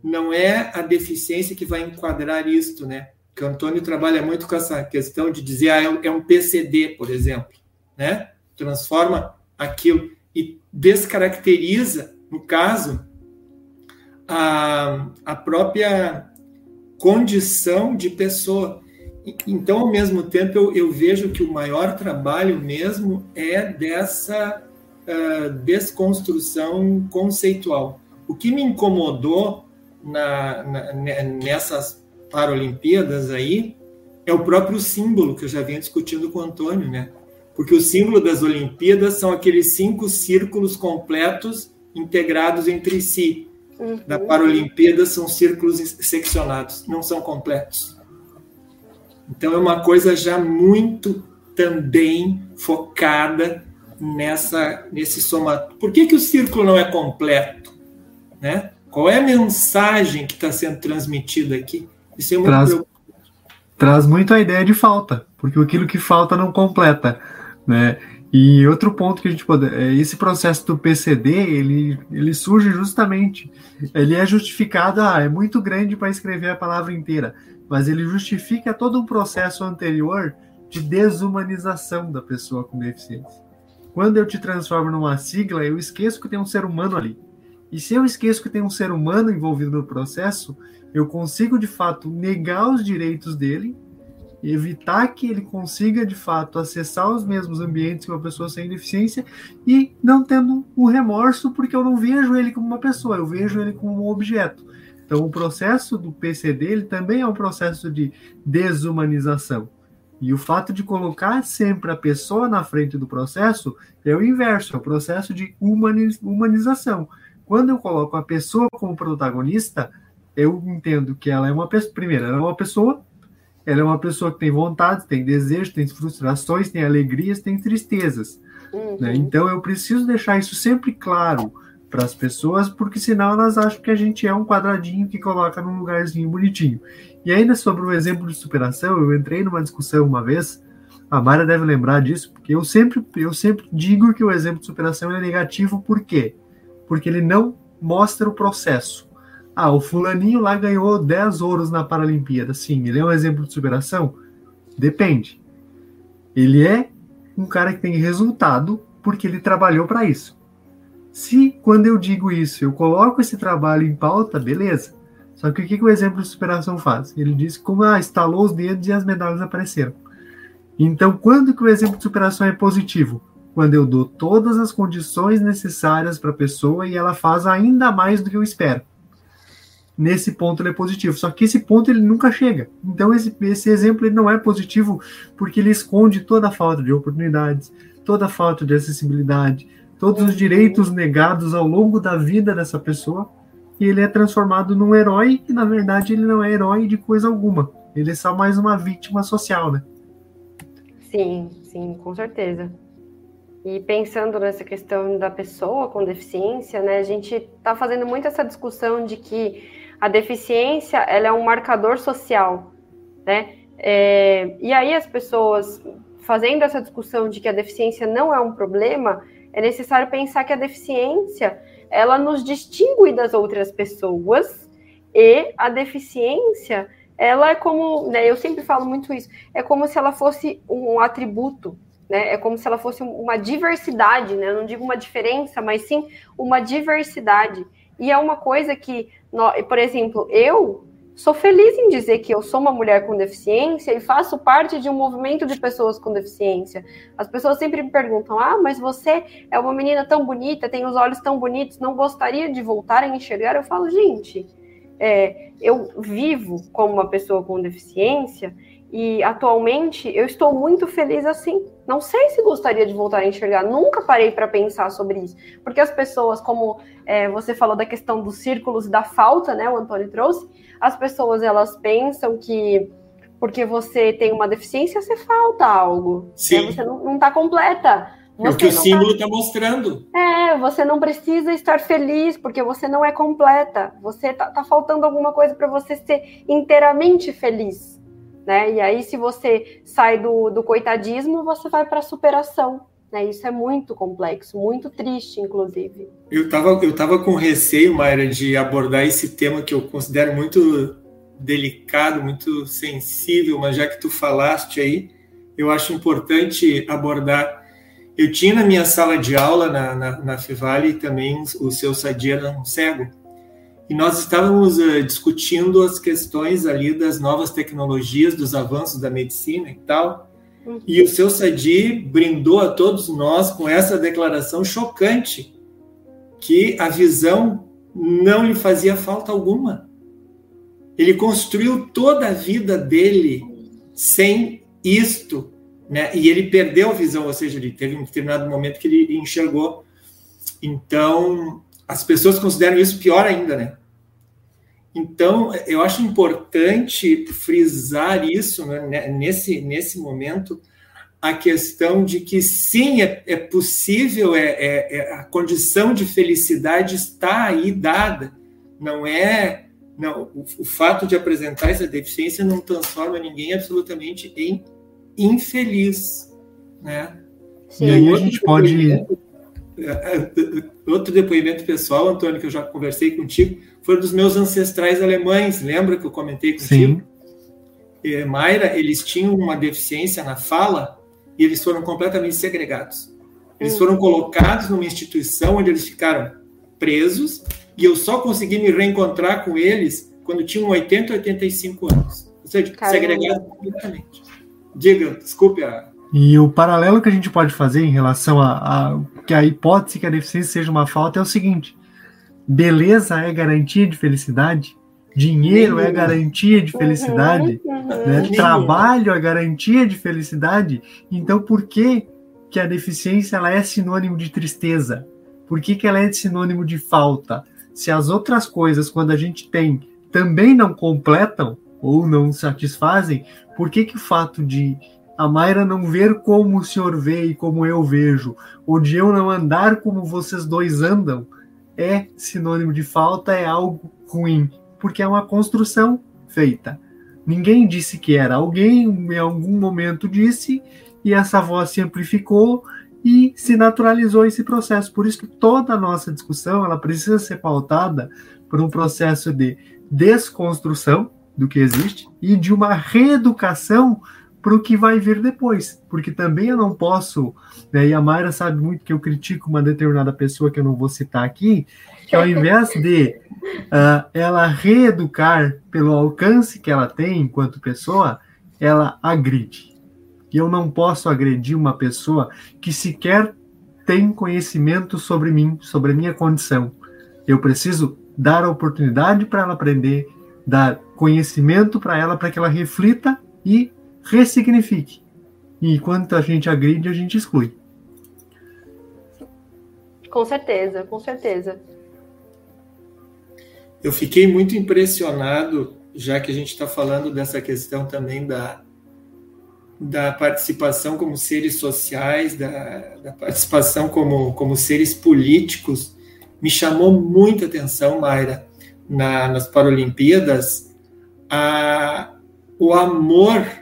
Não é a deficiência que vai enquadrar isto, né? que o Antônio trabalha muito com essa questão de dizer, ah, é um é PCD, por exemplo, né? Transforma aquilo e descaracteriza, no caso, a, a própria condição de pessoa. Então, ao mesmo tempo, eu, eu vejo que o maior trabalho mesmo é dessa uh, desconstrução conceitual. O que me incomodou na, na, nessas Paralimpíadas aí é o próprio símbolo que eu já venho discutindo com o Antônio, né? Porque o símbolo das Olimpíadas são aqueles cinco círculos completos integrados entre si. Uhum. Da Paralimpíada são círculos seccionados, não são completos. Então é uma coisa já muito também focada nessa nesse somatório. Por que, que o círculo não é completo? Né? Qual é a mensagem que está sendo transmitida aqui? Isso é muito traz, traz muito a ideia de falta, porque aquilo que falta não completa, né? E outro ponto que a gente pode, é, esse processo do PCD, ele, ele surge justamente, ele é justificado, ah, é muito grande para escrever a palavra inteira, mas ele justifica todo um processo anterior de desumanização da pessoa com deficiência. Quando eu te transformo numa sigla, eu esqueço que tem um ser humano ali. E se eu esqueço que tem um ser humano envolvido no processo, eu consigo de fato negar os direitos dele, evitar que ele consiga de fato acessar os mesmos ambientes que uma pessoa sem deficiência e não tendo um remorso porque eu não vejo ele como uma pessoa, eu vejo ele como um objeto. Então o processo do PCD ele também é um processo de desumanização. E o fato de colocar sempre a pessoa na frente do processo é o inverso, é o processo de humanização. Quando eu coloco a pessoa como protagonista, eu entendo que ela é uma pessoa. Primeiro, ela é uma pessoa. Ela é uma pessoa que tem vontade, tem desejo, tem frustrações, tem alegrias, tem tristezas. Uhum. Né? Então eu preciso deixar isso sempre claro para as pessoas, porque senão elas acham que a gente é um quadradinho que coloca num lugarzinho bonitinho. E ainda sobre o exemplo de superação, eu entrei numa discussão uma vez, a Mara deve lembrar disso, porque eu sempre, eu sempre digo que o exemplo de superação é negativo, por quê? Porque ele não mostra o processo. Ah, o fulaninho lá ganhou 10 ouros na Paralimpíada. Sim, ele é um exemplo de superação? Depende. Ele é um cara que tem resultado porque ele trabalhou para isso. Se, quando eu digo isso, eu coloco esse trabalho em pauta, beleza. Só que o que, que o exemplo de superação faz? Ele diz como ah, estalou os dedos e as medalhas apareceram. Então, quando que o exemplo de superação é positivo? Quando eu dou todas as condições necessárias para a pessoa e ela faz ainda mais do que eu espero nesse ponto ele é positivo. Só que esse ponto ele nunca chega. Então esse, esse exemplo ele não é positivo porque ele esconde toda a falta de oportunidades, toda a falta de acessibilidade, todos os direitos negados ao longo da vida dessa pessoa, e ele é transformado num herói, e na verdade ele não é herói de coisa alguma. Ele é só mais uma vítima social, né? Sim, sim, com certeza. E pensando nessa questão da pessoa com deficiência, né, a gente está fazendo muito essa discussão de que a deficiência ela é um marcador social, né? É, e aí as pessoas fazendo essa discussão de que a deficiência não é um problema, é necessário pensar que a deficiência ela nos distingue das outras pessoas e a deficiência ela é como, né, eu sempre falo muito isso, é como se ela fosse um atributo, né? É como se ela fosse uma diversidade, né? Eu não digo uma diferença, mas sim uma diversidade. E é uma coisa que, por exemplo, eu sou feliz em dizer que eu sou uma mulher com deficiência e faço parte de um movimento de pessoas com deficiência. As pessoas sempre me perguntam: ah, mas você é uma menina tão bonita, tem os olhos tão bonitos, não gostaria de voltar a enxergar? Eu falo, gente, é, eu vivo como uma pessoa com deficiência e atualmente eu estou muito feliz assim. Não sei se gostaria de voltar a enxergar, nunca parei para pensar sobre isso. Porque as pessoas, como é, você falou da questão dos círculos da falta, né? O Antônio trouxe, as pessoas elas pensam que porque você tem uma deficiência, você falta algo. Sim. Né? Você não está completa. Você é o que o símbolo está tá mostrando. É, você não precisa estar feliz porque você não é completa. Você está tá faltando alguma coisa para você ser inteiramente feliz né? E aí, se você sai do, do coitadismo, você vai para a superação. Né? Isso é muito complexo, muito triste, inclusive. Eu estava eu tava com receio, Mayra, de abordar esse tema que eu considero muito delicado, muito sensível, mas já que tu falaste aí, eu acho importante abordar. Eu tinha na minha sala de aula, na, na, na Fivale, também o seu Sadia um cego e nós estávamos uh, discutindo as questões ali das novas tecnologias, dos avanços da medicina e tal. Uhum. E o seu Sadi brindou a todos nós com essa declaração chocante que a visão não lhe fazia falta alguma. Ele construiu toda a vida dele sem isto, né? E ele perdeu a visão, ou seja, ele teve um determinado momento que ele enxergou. Então, as pessoas consideram isso pior ainda, né? Então, eu acho importante frisar isso né, nesse, nesse momento, a questão de que sim, é, é possível, é, é, é, a condição de felicidade está aí dada, não é. Não, o, o fato de apresentar essa deficiência não transforma ninguém absolutamente em infeliz. Né? Sim. E aí a gente pode. É, é, outro depoimento pessoal, Antônio, que eu já conversei contigo, foi dos meus ancestrais alemães, lembra que eu comentei contigo? Sim. Mayra, eles tinham uma deficiência na fala e eles foram completamente segregados. Eles foram colocados numa instituição onde eles ficaram presos e eu só consegui me reencontrar com eles quando tinham 80, 85 anos. Ou seja, Caramba. segregados completamente. Diga, desculpe a... E o paralelo que a gente pode fazer em relação a, a que a hipótese que a deficiência seja uma falta é o seguinte: beleza é garantia de felicidade, dinheiro é garantia de felicidade, uhum, uhum. Né? trabalho é garantia de felicidade. Então, por que, que a deficiência ela é sinônimo de tristeza? Por que, que ela é sinônimo de falta? Se as outras coisas, quando a gente tem, também não completam ou não satisfazem, por que, que o fato de a Mayra não ver como o senhor vê e como eu vejo, ou de eu não andar como vocês dois andam, é sinônimo de falta, é algo ruim, porque é uma construção feita. Ninguém disse que era, alguém em algum momento disse, e essa voz se amplificou e se naturalizou esse processo. Por isso que toda a nossa discussão ela precisa ser pautada por um processo de desconstrução do que existe e de uma reeducação para o que vai vir depois. Porque também eu não posso, né, e a Mayra sabe muito que eu critico uma determinada pessoa que eu não vou citar aqui, que ao invés de uh, ela reeducar pelo alcance que ela tem enquanto pessoa, ela agride. E eu não posso agredir uma pessoa que sequer tem conhecimento sobre mim, sobre a minha condição. Eu preciso dar a oportunidade para ela aprender, dar conhecimento para ela, para que ela reflita e ressignifique. E enquanto a gente agride, a gente exclui. Com certeza, com certeza. Eu fiquei muito impressionado, já que a gente está falando dessa questão também da, da participação como seres sociais, da, da participação como, como seres políticos, me chamou muita atenção, Mayra, na, nas Paralimpíadas, a, o amor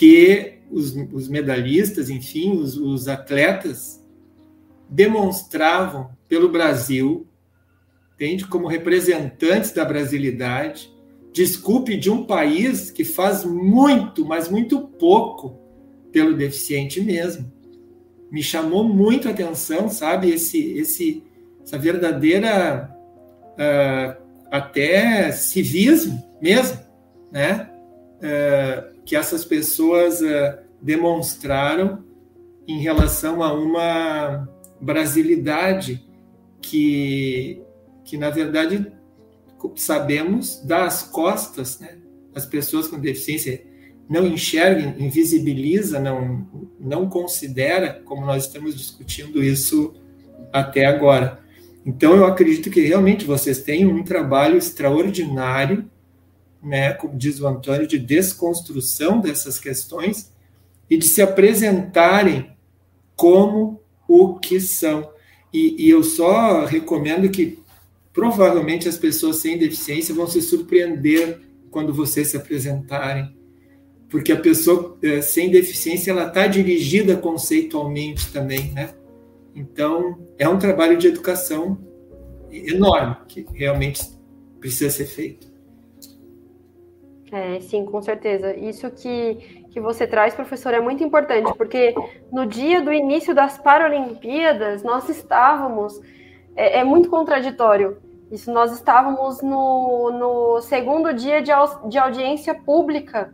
que os, os medalhistas, enfim, os, os atletas, demonstravam pelo Brasil, entende? Como representantes da brasilidade, desculpe de um país que faz muito, mas muito pouco pelo deficiente mesmo. Me chamou muito a atenção, sabe, esse, esse, essa verdadeira uh, até civismo mesmo, né? Uh, que essas pessoas uh, demonstraram em relação a uma brasilidade que, que na verdade sabemos dar as costas, né? As pessoas com deficiência não enxerga, invisibiliza, não, não considera, como nós estamos discutindo isso até agora. Então, eu acredito que realmente vocês têm um trabalho extraordinário, né, como diz o Antônio, de desconstrução dessas questões e de se apresentarem como o que são. E, e eu só recomendo que provavelmente as pessoas sem deficiência vão se surpreender quando vocês se apresentarem, porque a pessoa é, sem deficiência ela está dirigida conceitualmente também, né? Então é um trabalho de educação enorme que realmente precisa ser feito. É, sim, com certeza. Isso que, que você traz, professor, é muito importante, porque no dia do início das Paralimpíadas, nós estávamos é, é muito contraditório. Isso nós estávamos no, no segundo dia de, de audiência pública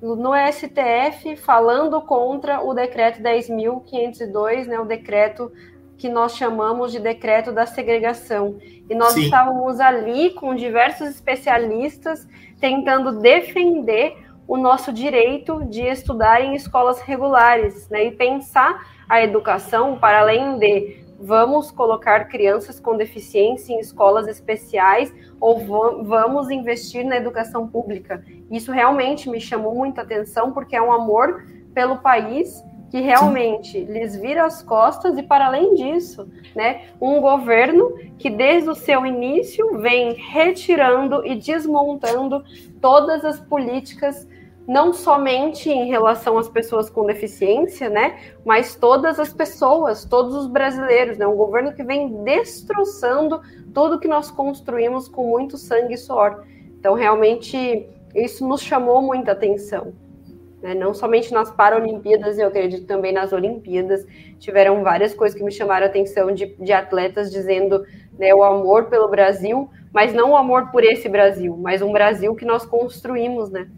no STF falando contra o decreto 10.502, né, o decreto que nós chamamos de decreto da segregação. E nós Sim. estávamos ali com diversos especialistas tentando defender o nosso direito de estudar em escolas regulares, né, e pensar a educação para além de vamos colocar crianças com deficiência em escolas especiais ou vamos investir na educação pública. Isso realmente me chamou muita atenção porque é um amor pelo país que realmente Sim. lhes vira as costas e para além disso, né, um governo que desde o seu início vem retirando e desmontando todas as políticas não somente em relação às pessoas com deficiência, né, mas todas as pessoas, todos os brasileiros, né, um governo que vem destroçando tudo que nós construímos com muito sangue e suor. Então, realmente, isso nos chamou muita atenção. Né? Não somente nas Paralimpíadas, eu acredito também nas Olimpíadas, tiveram várias coisas que me chamaram a atenção de, de atletas dizendo né, o amor pelo Brasil, mas não o amor por esse Brasil, mas um Brasil que nós construímos, né?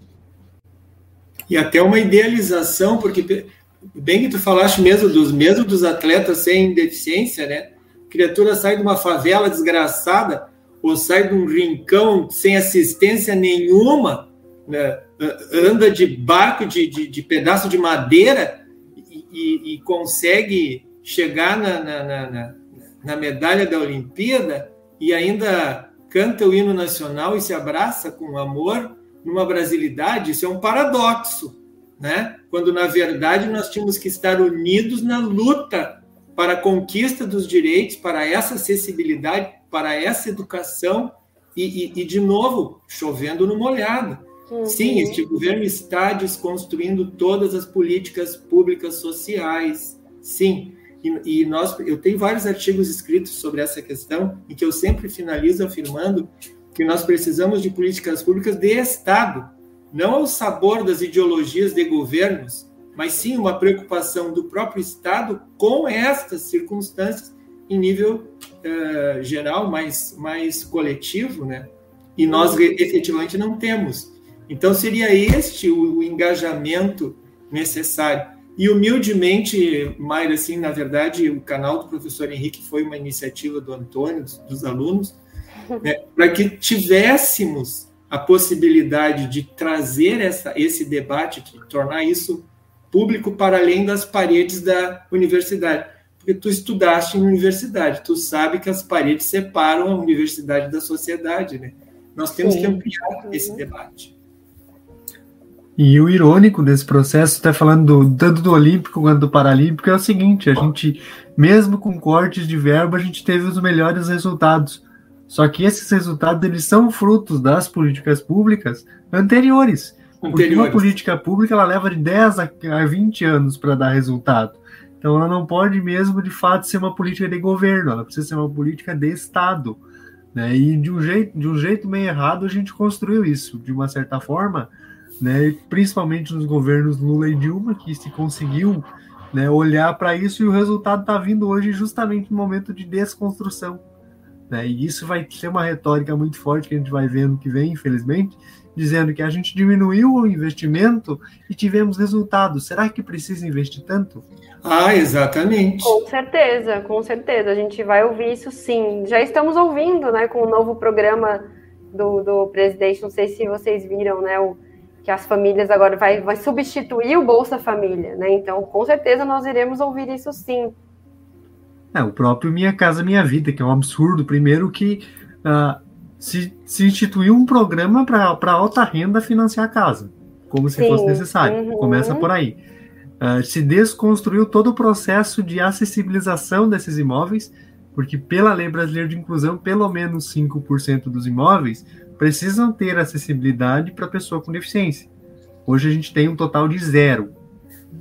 e até uma idealização, porque bem que tu falaste mesmo dos mesmo dos atletas sem deficiência, né? A criatura sai de uma favela desgraçada ou sai de um rincão sem assistência nenhuma, né? anda de barco de, de, de pedaço de madeira e, e, e consegue chegar na, na, na, na medalha da Olimpíada e ainda canta o hino nacional e se abraça com amor numa brasilidade, isso é um paradoxo, né? Quando na verdade nós tínhamos que estar unidos na luta para a conquista dos direitos, para essa acessibilidade, para essa educação e, e, e de novo chovendo no molhado. Uhum. Sim, este governo está desconstruindo todas as políticas públicas sociais. Sim, e, e, nós, eu tenho vários artigos escritos sobre essa questão, em que eu sempre finalizo afirmando que nós precisamos de políticas públicas de Estado, não ao sabor das ideologias de governos, mas sim uma preocupação do próprio Estado com estas circunstâncias em nível uh, geral, mais, mais coletivo, né? E nós efetivamente não temos. Então seria este o, o engajamento necessário. E humildemente, Mayra, assim, na verdade, o canal do professor Henrique foi uma iniciativa do Antônio, dos, dos alunos, né, para que tivéssemos a possibilidade de trazer essa, esse debate, de tornar isso público para além das paredes da universidade. porque tu estudaste em universidade, tu sabe que as paredes separam a universidade da sociedade, né? Nós temos Sim. que ampliar esse debate. E o irônico desse processo, está falando do, tanto do Olímpico quanto do Paralímpico, é o seguinte: a gente, mesmo com cortes de verba, a gente teve os melhores resultados. Só que esses resultados eles são frutos das políticas públicas anteriores. Porque uma política pública ela leva de 10 a 20 anos para dar resultado. Então ela não pode mesmo de fato ser uma política de governo, ela precisa ser uma política de Estado. Né? E de um, jeito, de um jeito meio errado a gente construiu isso, de uma certa forma, né? principalmente nos governos Lula e Dilma, que se conseguiu né, olhar para isso e o resultado está vindo hoje justamente no momento de desconstrução. Né? E isso vai ser uma retórica muito forte que a gente vai ver no que vem, infelizmente, dizendo que a gente diminuiu o investimento e tivemos resultados. Será que precisa investir tanto? Ah, exatamente. Com certeza, com certeza. A gente vai ouvir isso sim. Já estamos ouvindo, né, com o novo programa do, do presidente. Não sei se vocês viram, né, o, que as famílias agora vai, vai substituir o Bolsa Família, né? Então, com certeza nós iremos ouvir isso sim. É, o próprio Minha Casa Minha Vida, que é um absurdo. Primeiro que uh, se, se instituiu um programa para alta renda financiar a casa, como se Sim. fosse necessário. Uhum. Começa por aí. Uh, se desconstruiu todo o processo de acessibilização desses imóveis, porque pela lei brasileira de inclusão, pelo menos 5% dos imóveis precisam ter acessibilidade para pessoa com deficiência. Hoje a gente tem um total de zero.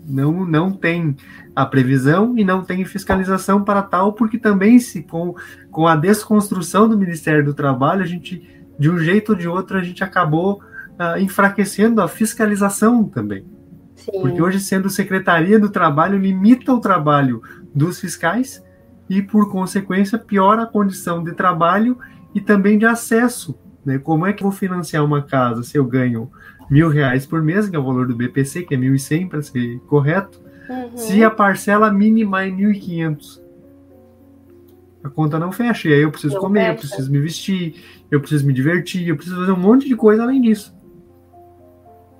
Não, não tem a previsão e não tem fiscalização para tal, porque também se com, com a desconstrução do Ministério do Trabalho, a gente, de um jeito ou de outro, a gente acabou uh, enfraquecendo a fiscalização também. Sim. Porque hoje, sendo Secretaria do Trabalho, limita o trabalho dos fiscais e, por consequência, piora a condição de trabalho e também de acesso. Né? Como é que eu vou financiar uma casa se eu ganho mil reais por mês, que é o valor do BPC, que é 1.100 para ser correto, Uhum. Se a parcela mínima é 1.500, a conta não fecha. E aí eu preciso não comer, fecha. eu preciso me vestir, eu preciso me divertir, eu preciso fazer um monte de coisa além disso.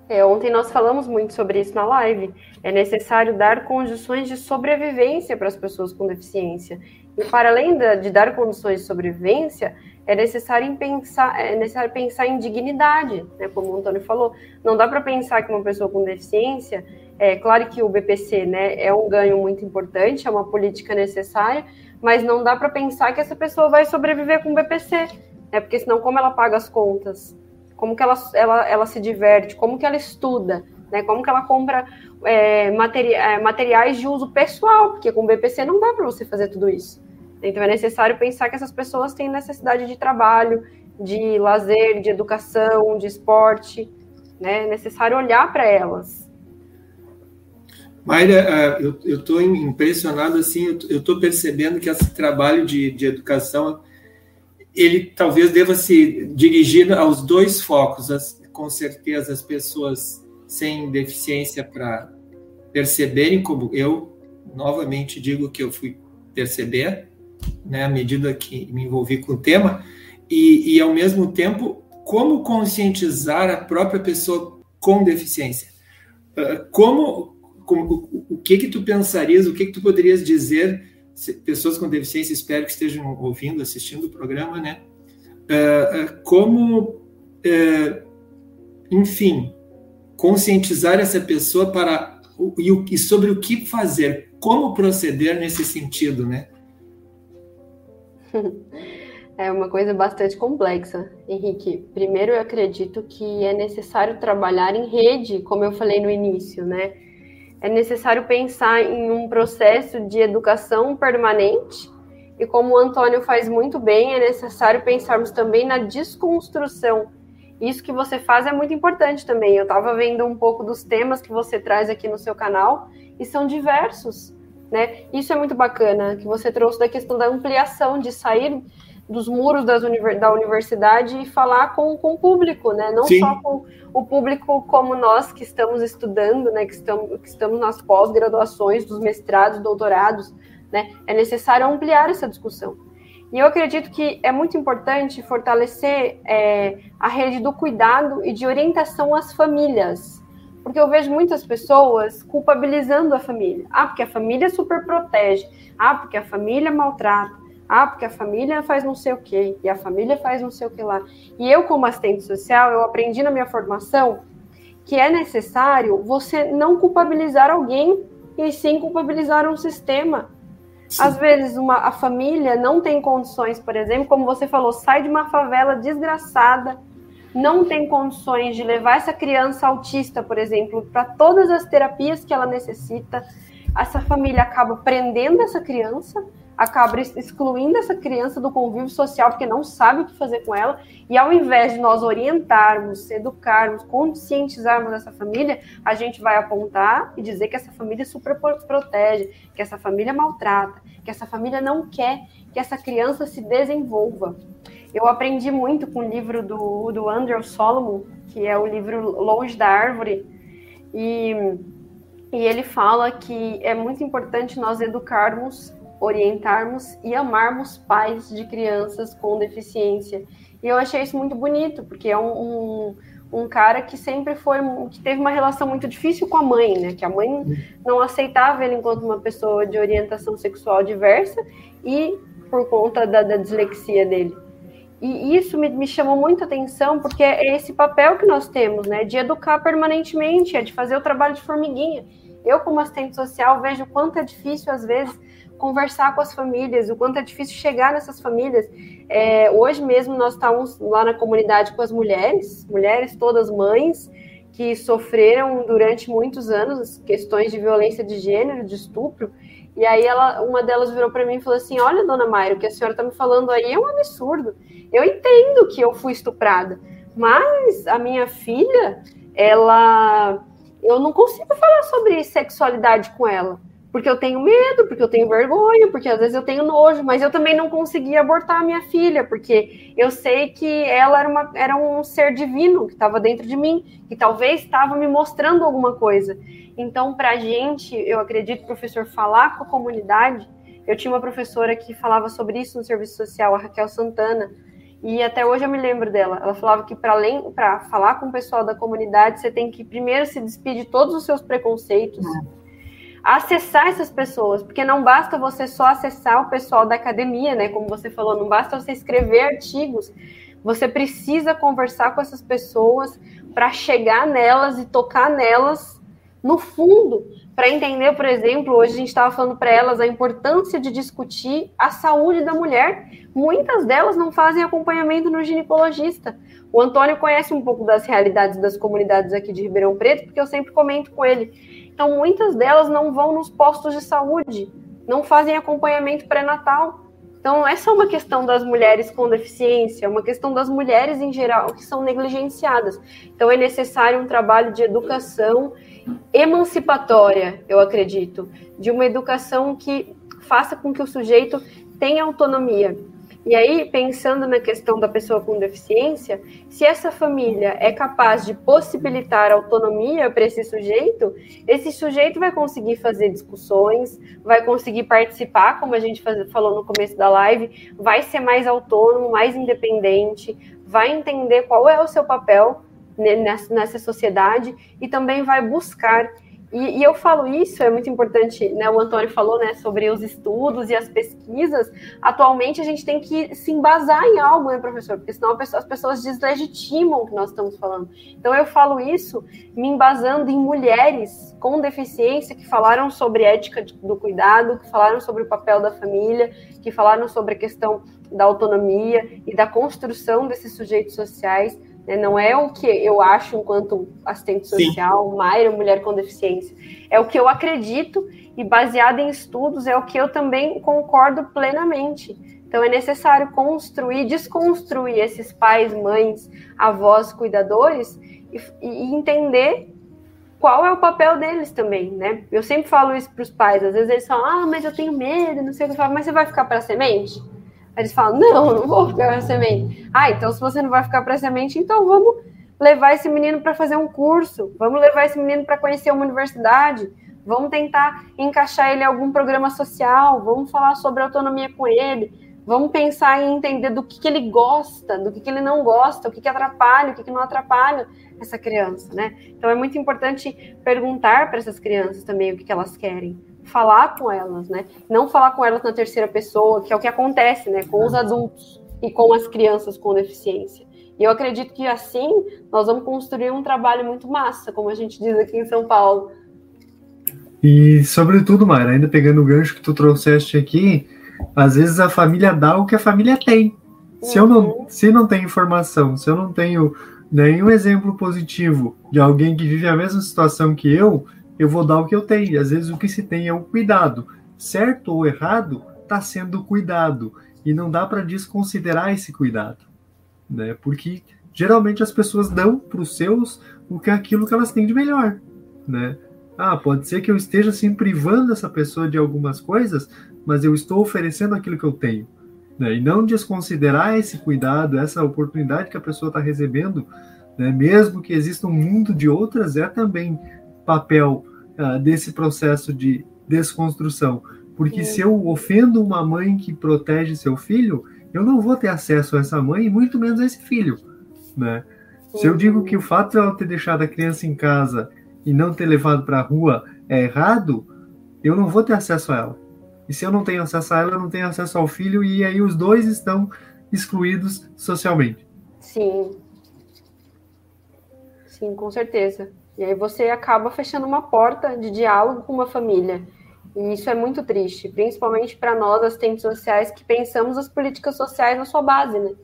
É, ontem nós falamos muito sobre isso na live. É necessário dar condições de sobrevivência para as pessoas com deficiência. E para além de dar condições de sobrevivência, é necessário pensar, é necessário pensar em dignidade, né? Como o Antônio falou, não dá para pensar que uma pessoa com deficiência é claro que o BPC né, é um ganho muito importante, é uma política necessária, mas não dá para pensar que essa pessoa vai sobreviver com o BPC, né, porque senão como ela paga as contas? Como que ela, ela, ela se diverte? Como que ela estuda? Né, como que ela compra é, materi é, materiais de uso pessoal? Porque com o BPC não dá para você fazer tudo isso. Então é necessário pensar que essas pessoas têm necessidade de trabalho, de lazer, de educação, de esporte. Né? É necessário olhar para elas Mayra, é, eu estou impressionado, assim, eu estou percebendo que esse trabalho de, de educação, ele talvez deva se dirigir aos dois focos, as, com certeza as pessoas sem deficiência para perceberem, como eu novamente digo que eu fui perceber, né, à medida que me envolvi com o tema, e, e ao mesmo tempo, como conscientizar a própria pessoa com deficiência. É, como, como, o que que tu pensarias, o que que tu poderias dizer, pessoas com deficiência, espero que estejam ouvindo, assistindo o programa, né? Uh, como, uh, enfim, conscientizar essa pessoa para e sobre o que fazer, como proceder nesse sentido, né? É uma coisa bastante complexa, Henrique. Primeiro, eu acredito que é necessário trabalhar em rede, como eu falei no início, né? é necessário pensar em um processo de educação permanente. E como o Antônio faz muito bem, é necessário pensarmos também na desconstrução. Isso que você faz é muito importante também. Eu estava vendo um pouco dos temas que você traz aqui no seu canal e são diversos, né? Isso é muito bacana que você trouxe da questão da ampliação, de sair dos muros univers da universidade e falar com, com o público, né? Não Sim. só com o público como nós que estamos estudando, né? Que estamos, que estamos nas pós-graduações, dos mestrados, doutorados, né? É necessário ampliar essa discussão. E eu acredito que é muito importante fortalecer é, a rede do cuidado e de orientação às famílias, Porque eu vejo muitas pessoas culpabilizando a família. Ah, porque a família super protege. Ah, porque a família maltrata. Ah, porque a família faz não sei o quê. E a família faz não sei o que lá. E eu, como assistente social, eu aprendi na minha formação que é necessário você não culpabilizar alguém e sim culpabilizar um sistema. Sim. Às vezes uma, a família não tem condições, por exemplo, como você falou, sai de uma favela desgraçada, não tem condições de levar essa criança autista, por exemplo, para todas as terapias que ela necessita. Essa família acaba prendendo essa criança, acaba excluindo essa criança do convívio social porque não sabe o que fazer com ela. E ao invés de nós orientarmos, educarmos, conscientizarmos essa família, a gente vai apontar e dizer que essa família super protege, que essa família maltrata, que essa família não quer que essa criança se desenvolva. Eu aprendi muito com o livro do, do Andrew Solomon, que é o livro Longe da Árvore, e, e ele fala que é muito importante nós educarmos orientarmos e amarmos pais de crianças com deficiência. E eu achei isso muito bonito, porque é um, um, um, cara que sempre foi, que teve uma relação muito difícil com a mãe, né? Que a mãe não aceitava ele enquanto uma pessoa de orientação sexual diversa e por conta da, da dislexia dele. E isso me, me chamou muita atenção, porque é esse papel que nós temos, né? De educar permanentemente, é de fazer o trabalho de formiguinha. Eu, como assistente social, vejo o quanto é difícil, às vezes, conversar com as famílias, o quanto é difícil chegar nessas famílias. É, hoje mesmo nós estávamos lá na comunidade com as mulheres, mulheres todas mães, que sofreram durante muitos anos questões de violência de gênero, de estupro. E aí ela, uma delas virou para mim e falou assim: "Olha, dona Mayra, o que a senhora está me falando aí é um absurdo. Eu entendo que eu fui estuprada, mas a minha filha, ela eu não consigo falar sobre sexualidade com ela porque eu tenho medo, porque eu tenho vergonha, porque às vezes eu tenho nojo, mas eu também não consegui abortar minha filha, porque eu sei que ela era, uma, era um ser divino que estava dentro de mim, que talvez estava me mostrando alguma coisa. Então, para a gente, eu acredito, professor, falar com a comunidade. Eu tinha uma professora que falava sobre isso no serviço social, a Raquel Santana, e até hoje eu me lembro dela. Ela falava que para além para falar com o pessoal da comunidade, você tem que primeiro se despedir de todos os seus preconceitos. Uhum acessar essas pessoas, porque não basta você só acessar o pessoal da academia, né? Como você falou, não basta você escrever artigos, você precisa conversar com essas pessoas para chegar nelas e tocar nelas no fundo, para entender, por exemplo, hoje a gente estava falando para elas a importância de discutir a saúde da mulher. Muitas delas não fazem acompanhamento no ginecologista. O Antônio conhece um pouco das realidades das comunidades aqui de Ribeirão Preto, porque eu sempre comento com ele. Então, muitas delas não vão nos postos de saúde, não fazem acompanhamento pré-natal. Então, essa é uma questão das mulheres com deficiência, é uma questão das mulheres em geral que são negligenciadas. Então, é necessário um trabalho de educação emancipatória, eu acredito, de uma educação que faça com que o sujeito tenha autonomia. E aí, pensando na questão da pessoa com deficiência, se essa família é capaz de possibilitar autonomia para esse sujeito, esse sujeito vai conseguir fazer discussões, vai conseguir participar, como a gente falou no começo da live, vai ser mais autônomo, mais independente, vai entender qual é o seu papel nessa sociedade e também vai buscar e, e, eu falo isso, é muito importante, né? O Antônio falou, né, sobre os estudos e as pesquisas. Atualmente a gente tem que se embasar em algo, né, professor? Porque senão as pessoas deslegitimam o que nós estamos falando. Então eu falo isso me embasando em mulheres com deficiência que falaram sobre ética do cuidado, que falaram sobre o papel da família, que falaram sobre a questão da autonomia e da construção desses sujeitos sociais? Não é o que eu acho enquanto assistente social, Mayra, mulher com deficiência. É o que eu acredito e baseado em estudos é o que eu também concordo plenamente. Então é necessário construir, desconstruir esses pais, mães, avós, cuidadores e, e entender qual é o papel deles também, né? Eu sempre falo isso para os pais, às vezes eles falam, ah, mas eu tenho medo, não sei o que eu falo, mas você vai ficar para semente? Aí eles falam: não, não vou ficar para semente. Ah, então se você não vai ficar para semente, então vamos levar esse menino para fazer um curso, vamos levar esse menino para conhecer uma universidade, vamos tentar encaixar ele em algum programa social, vamos falar sobre autonomia com ele, vamos pensar em entender do que, que ele gosta, do que, que ele não gosta, o que, que atrapalha, o que, que não atrapalha. essa criança, né? Então é muito importante perguntar para essas crianças também o que, que elas querem, falar com elas, né? Não falar com elas na terceira pessoa, que é o que acontece, né, com os adultos e com as crianças com deficiência. E eu acredito que assim nós vamos construir um trabalho muito massa, como a gente diz aqui em São Paulo. E sobretudo, Mara, ainda pegando o gancho que tu trouxeste aqui, às vezes a família dá o que a família tem. Se eu não, uhum. se não tenho informação, se eu não tenho nenhum exemplo positivo de alguém que vive a mesma situação que eu, eu vou dar o que eu tenho. Às vezes o que se tem é o cuidado. Certo ou errado, está sendo cuidado. E não dá para desconsiderar esse cuidado. Né? Porque geralmente as pessoas dão para os seus o que é aquilo que elas têm de melhor. Né? Ah, pode ser que eu esteja assim privando essa pessoa de algumas coisas, mas eu estou oferecendo aquilo que eu tenho. Né? E não desconsiderar esse cuidado, essa oportunidade que a pessoa está recebendo, né? mesmo que exista um mundo de outras, é também papel uh, desse processo de desconstrução. Porque se eu ofendo uma mãe que protege seu filho, eu não vou ter acesso a essa mãe e muito menos a esse filho. Né? Se eu digo que o fato de ela ter deixado a criança em casa e não ter levado para a rua é errado, eu não vou ter acesso a ela. E se eu não tenho acesso a ela, eu não tenho acesso ao filho, e aí os dois estão excluídos socialmente. Sim. Sim, com certeza. E aí você acaba fechando uma porta de diálogo com uma família. E isso é muito triste, principalmente para nós, assistentes sociais, que pensamos as políticas sociais na sua base, né?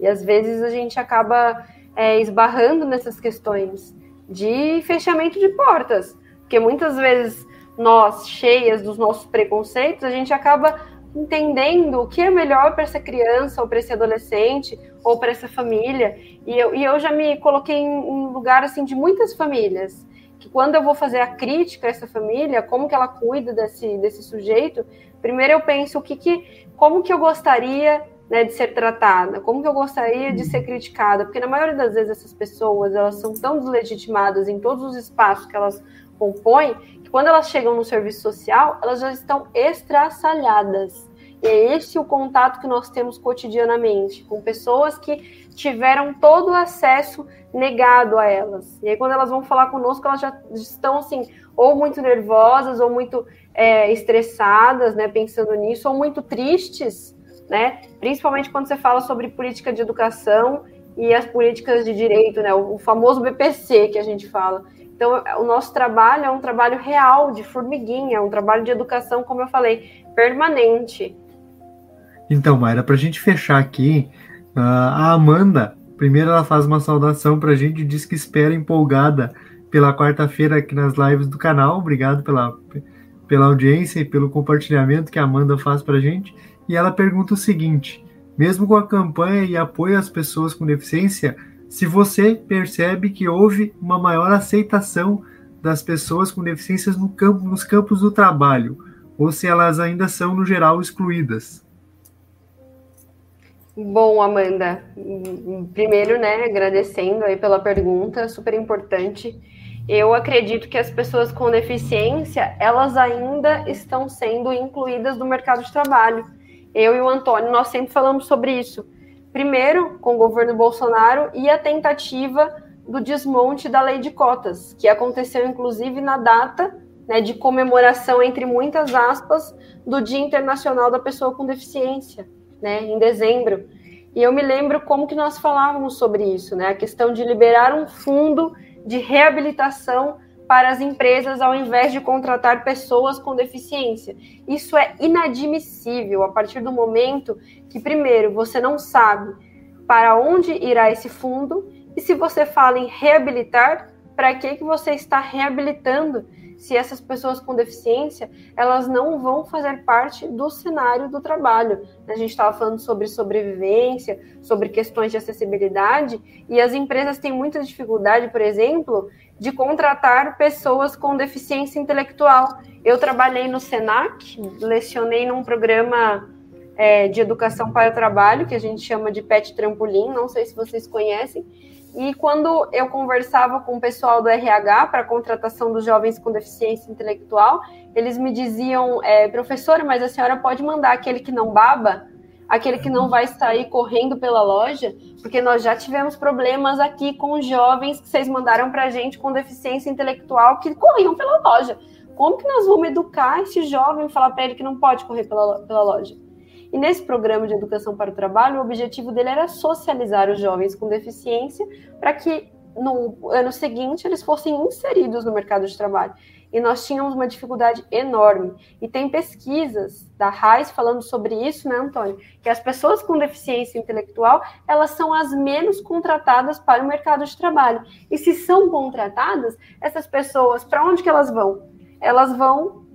E às vezes a gente acaba é, esbarrando nessas questões de fechamento de portas. Porque muitas vezes nós, cheias dos nossos preconceitos, a gente acaba entendendo o que é melhor para essa criança, ou para esse adolescente, ou para essa família. E eu, e eu já me coloquei em um lugar assim de muitas famílias, que quando eu vou fazer a crítica a essa família, como que ela cuida desse, desse sujeito, primeiro eu penso o que, que como que eu gostaria né, de ser tratada, como que eu gostaria de ser criticada, porque na maioria das vezes essas pessoas elas são tão deslegitimadas em todos os espaços que elas compõem que quando elas chegam no serviço social, elas já estão estraçalhadas. E é esse o contato que nós temos cotidianamente com pessoas que tiveram todo o acesso negado a elas. E aí, quando elas vão falar conosco, elas já estão assim, ou muito nervosas, ou muito é, estressadas, né, pensando nisso, ou muito tristes, né? Principalmente quando você fala sobre política de educação e as políticas de direito, né? O famoso BPC que a gente fala. Então, o nosso trabalho é um trabalho real, de formiguinha, é um trabalho de educação, como eu falei, permanente. Então, Mayra, para a gente fechar aqui, a Amanda, primeiro ela faz uma saudação para a gente, diz que espera empolgada pela quarta-feira aqui nas lives do canal. Obrigado pela, pela audiência e pelo compartilhamento que a Amanda faz para a gente. E ela pergunta o seguinte: mesmo com a campanha e apoio às pessoas com deficiência, se você percebe que houve uma maior aceitação das pessoas com deficiências no campo, nos campos do trabalho, ou se elas ainda são, no geral, excluídas. Bom, Amanda, primeiro, né, agradecendo aí pela pergunta, super importante. Eu acredito que as pessoas com deficiência, elas ainda estão sendo incluídas no mercado de trabalho. Eu e o Antônio, nós sempre falamos sobre isso primeiro com o governo Bolsonaro e a tentativa do desmonte da lei de cotas, que aconteceu inclusive na data né, de comemoração, entre muitas aspas, do Dia Internacional da Pessoa com Deficiência, né, em dezembro. E eu me lembro como que nós falávamos sobre isso, né, a questão de liberar um fundo de reabilitação para as empresas ao invés de contratar pessoas com deficiência. Isso é inadmissível a partir do momento que, primeiro, você não sabe para onde irá esse fundo e se você fala em reabilitar, para que, que você está reabilitando se essas pessoas com deficiência elas não vão fazer parte do cenário do trabalho. A gente estava falando sobre sobrevivência, sobre questões de acessibilidade, e as empresas têm muita dificuldade, por exemplo, de contratar pessoas com deficiência intelectual. Eu trabalhei no SENAC, lecionei num programa é, de educação para o trabalho, que a gente chama de PET Trampolim, não sei se vocês conhecem, e quando eu conversava com o pessoal do RH para a contratação dos jovens com deficiência intelectual, eles me diziam, é, professora, mas a senhora pode mandar aquele que não baba? aquele que não vai sair correndo pela loja, porque nós já tivemos problemas aqui com jovens que vocês mandaram para a gente com deficiência intelectual que corriam pela loja. Como que nós vamos educar esse jovem e falar para ele que não pode correr pela, pela loja? E nesse programa de educação para o trabalho, o objetivo dele era socializar os jovens com deficiência para que no ano seguinte eles fossem inseridos no mercado de trabalho e nós tínhamos uma dificuldade enorme. E tem pesquisas da RAIS falando sobre isso, né, Antônio? Que as pessoas com deficiência intelectual, elas são as menos contratadas para o mercado de trabalho. E se são contratadas, essas pessoas, para onde que elas vão? Elas vão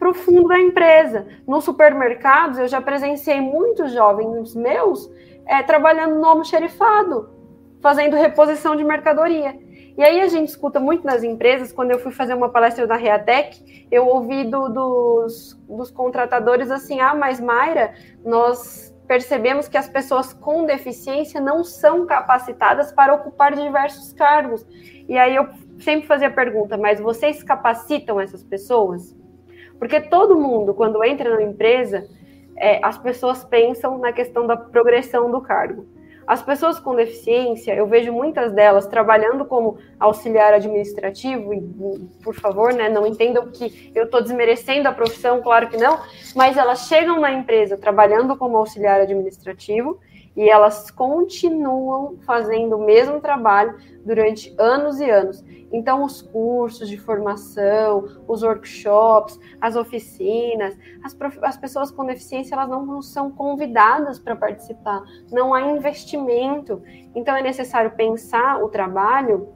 para o fundo da empresa. Nos supermercados, eu já presenciei muitos jovens meus é, trabalhando no almoxerifado, fazendo reposição de mercadoria. E aí a gente escuta muito nas empresas, quando eu fui fazer uma palestra da Reatec, eu ouvi do, dos, dos contratadores assim, ah, mas Mayra, nós percebemos que as pessoas com deficiência não são capacitadas para ocupar diversos cargos. E aí eu sempre fazia a pergunta, mas vocês capacitam essas pessoas? Porque todo mundo, quando entra na empresa, é, as pessoas pensam na questão da progressão do cargo. As pessoas com deficiência, eu vejo muitas delas trabalhando como auxiliar administrativo, e por favor, né, não entendam que eu estou desmerecendo a profissão, claro que não, mas elas chegam na empresa trabalhando como auxiliar administrativo e elas continuam fazendo o mesmo trabalho durante anos e anos. Então, os cursos de formação, os workshops, as oficinas, as, as pessoas com deficiência, elas não são convidadas para participar, não há investimento. Então, é necessário pensar o trabalho,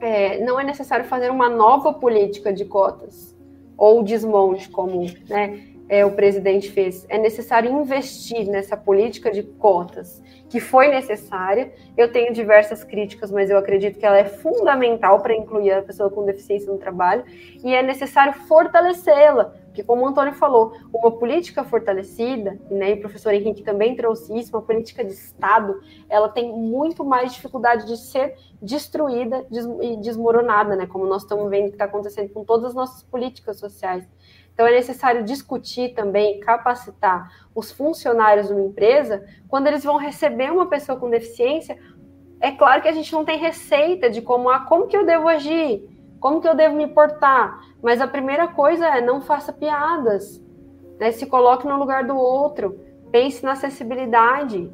é, não é necessário fazer uma nova política de cotas ou desmonte, como né, é, o presidente fez. É necessário investir nessa política de cotas, que foi necessária. Eu tenho diversas críticas, mas eu acredito que ela é fundamental para incluir a pessoa com deficiência no trabalho, e é necessário fortalecê-la, porque, como o Antônio falou, uma política fortalecida, né, e o professor Henrique também trouxe isso, uma política de Estado, ela tem muito mais dificuldade de ser destruída e desmoronada, né, como nós estamos vendo que está acontecendo com todas as nossas políticas sociais. Então, é necessário discutir também, capacitar os funcionários de uma empresa, quando eles vão receber uma pessoa com deficiência. É claro que a gente não tem receita de como, ah, como que eu devo agir, como que eu devo me portar, mas a primeira coisa é não faça piadas, né? se coloque no lugar do outro, pense na acessibilidade,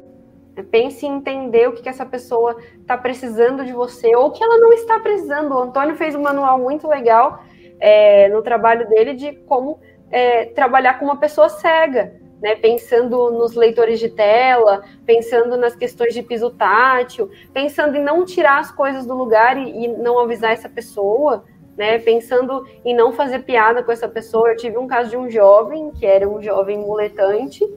né? pense em entender o que, que essa pessoa está precisando de você ou o que ela não está precisando. O Antônio fez um manual muito legal é, no trabalho dele de como é, trabalhar com uma pessoa cega, né, pensando nos leitores de tela, pensando nas questões de piso tátil, pensando em não tirar as coisas do lugar e, e não avisar essa pessoa, né, pensando em não fazer piada com essa pessoa. Eu tive um caso de um jovem, que era um jovem muletante,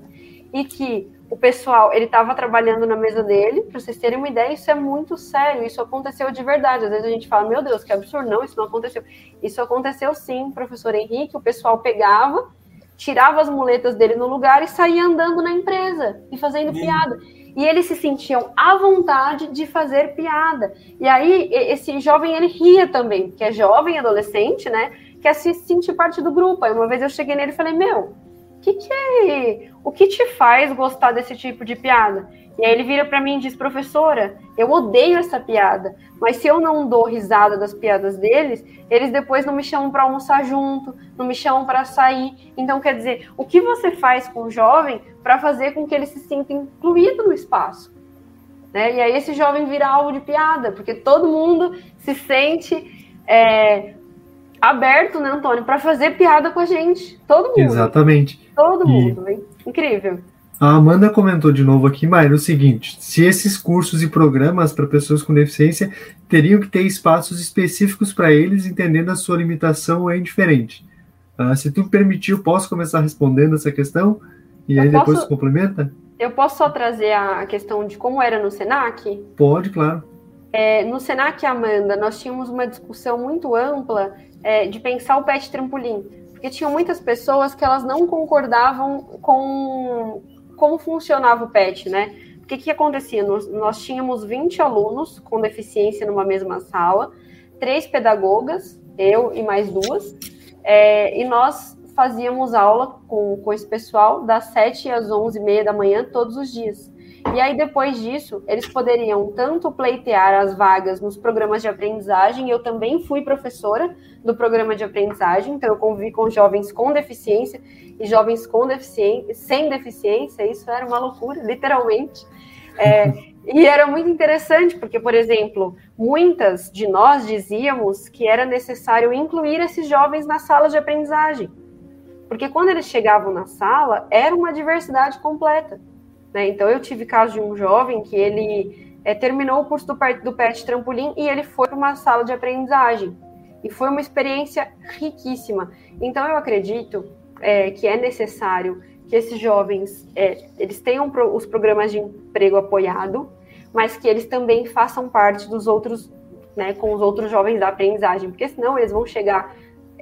e que o pessoal, ele estava trabalhando na mesa dele, para vocês terem uma ideia, isso é muito sério, isso aconteceu de verdade. Às vezes a gente fala, meu Deus, que absurdo, não, isso não aconteceu. Isso aconteceu sim, professor Henrique, o pessoal pegava, tirava as muletas dele no lugar e saía andando na empresa e fazendo piada. E eles se sentiam à vontade de fazer piada. E aí, esse jovem, ele ria também, que é jovem, adolescente, né? Quer se sentir parte do grupo. Aí uma vez eu cheguei nele e falei, meu, que que é, o que te faz gostar desse tipo de piada? E aí ele vira para mim e diz, professora, eu odeio essa piada, mas se eu não dou risada das piadas deles, eles depois não me chamam para almoçar junto, não me chamam para sair. Então, quer dizer, o que você faz com o jovem para fazer com que ele se sinta incluído no espaço? Né? E aí esse jovem vira alvo de piada, porque todo mundo se sente é, aberto, né, Antônio, para fazer piada com a gente. Todo mundo. Exatamente. Todo mundo, hein? Incrível. A Amanda comentou de novo aqui, Mayra, o seguinte: se esses cursos e programas para pessoas com deficiência teriam que ter espaços específicos para eles, entendendo a sua limitação é indiferente. Uh, se tu permitir, posso começar respondendo essa questão e eu aí posso, depois complementa? Eu posso só trazer a questão de como era no Senac? Pode, claro. É, no Senac, Amanda, nós tínhamos uma discussão muito ampla é, de pensar o pet trampolim, porque tinham muitas pessoas que elas não concordavam com como funcionava o PET, né? O que, que acontecia? Nós, nós tínhamos 20 alunos com deficiência numa mesma sala, três pedagogas, eu e mais duas, é, e nós fazíamos aula com, com esse pessoal das 7 às 11 e meia da manhã todos os dias. E aí, depois disso, eles poderiam tanto pleitear as vagas nos programas de aprendizagem, eu também fui professora do programa de aprendizagem, então eu convivi com jovens com deficiência e jovens com deficiência, sem deficiência, isso era uma loucura, literalmente. É, e era muito interessante, porque, por exemplo, muitas de nós dizíamos que era necessário incluir esses jovens na sala de aprendizagem. Porque quando eles chegavam na sala, era uma diversidade completa. Né? Então, eu tive caso de um jovem que ele é, terminou o curso do, do PET Trampolim e ele foi para uma sala de aprendizagem. E foi uma experiência riquíssima. Então, eu acredito é, que é necessário que esses jovens é, eles tenham pro, os programas de emprego apoiado, mas que eles também façam parte dos outros, né, com os outros jovens da aprendizagem, porque senão eles vão chegar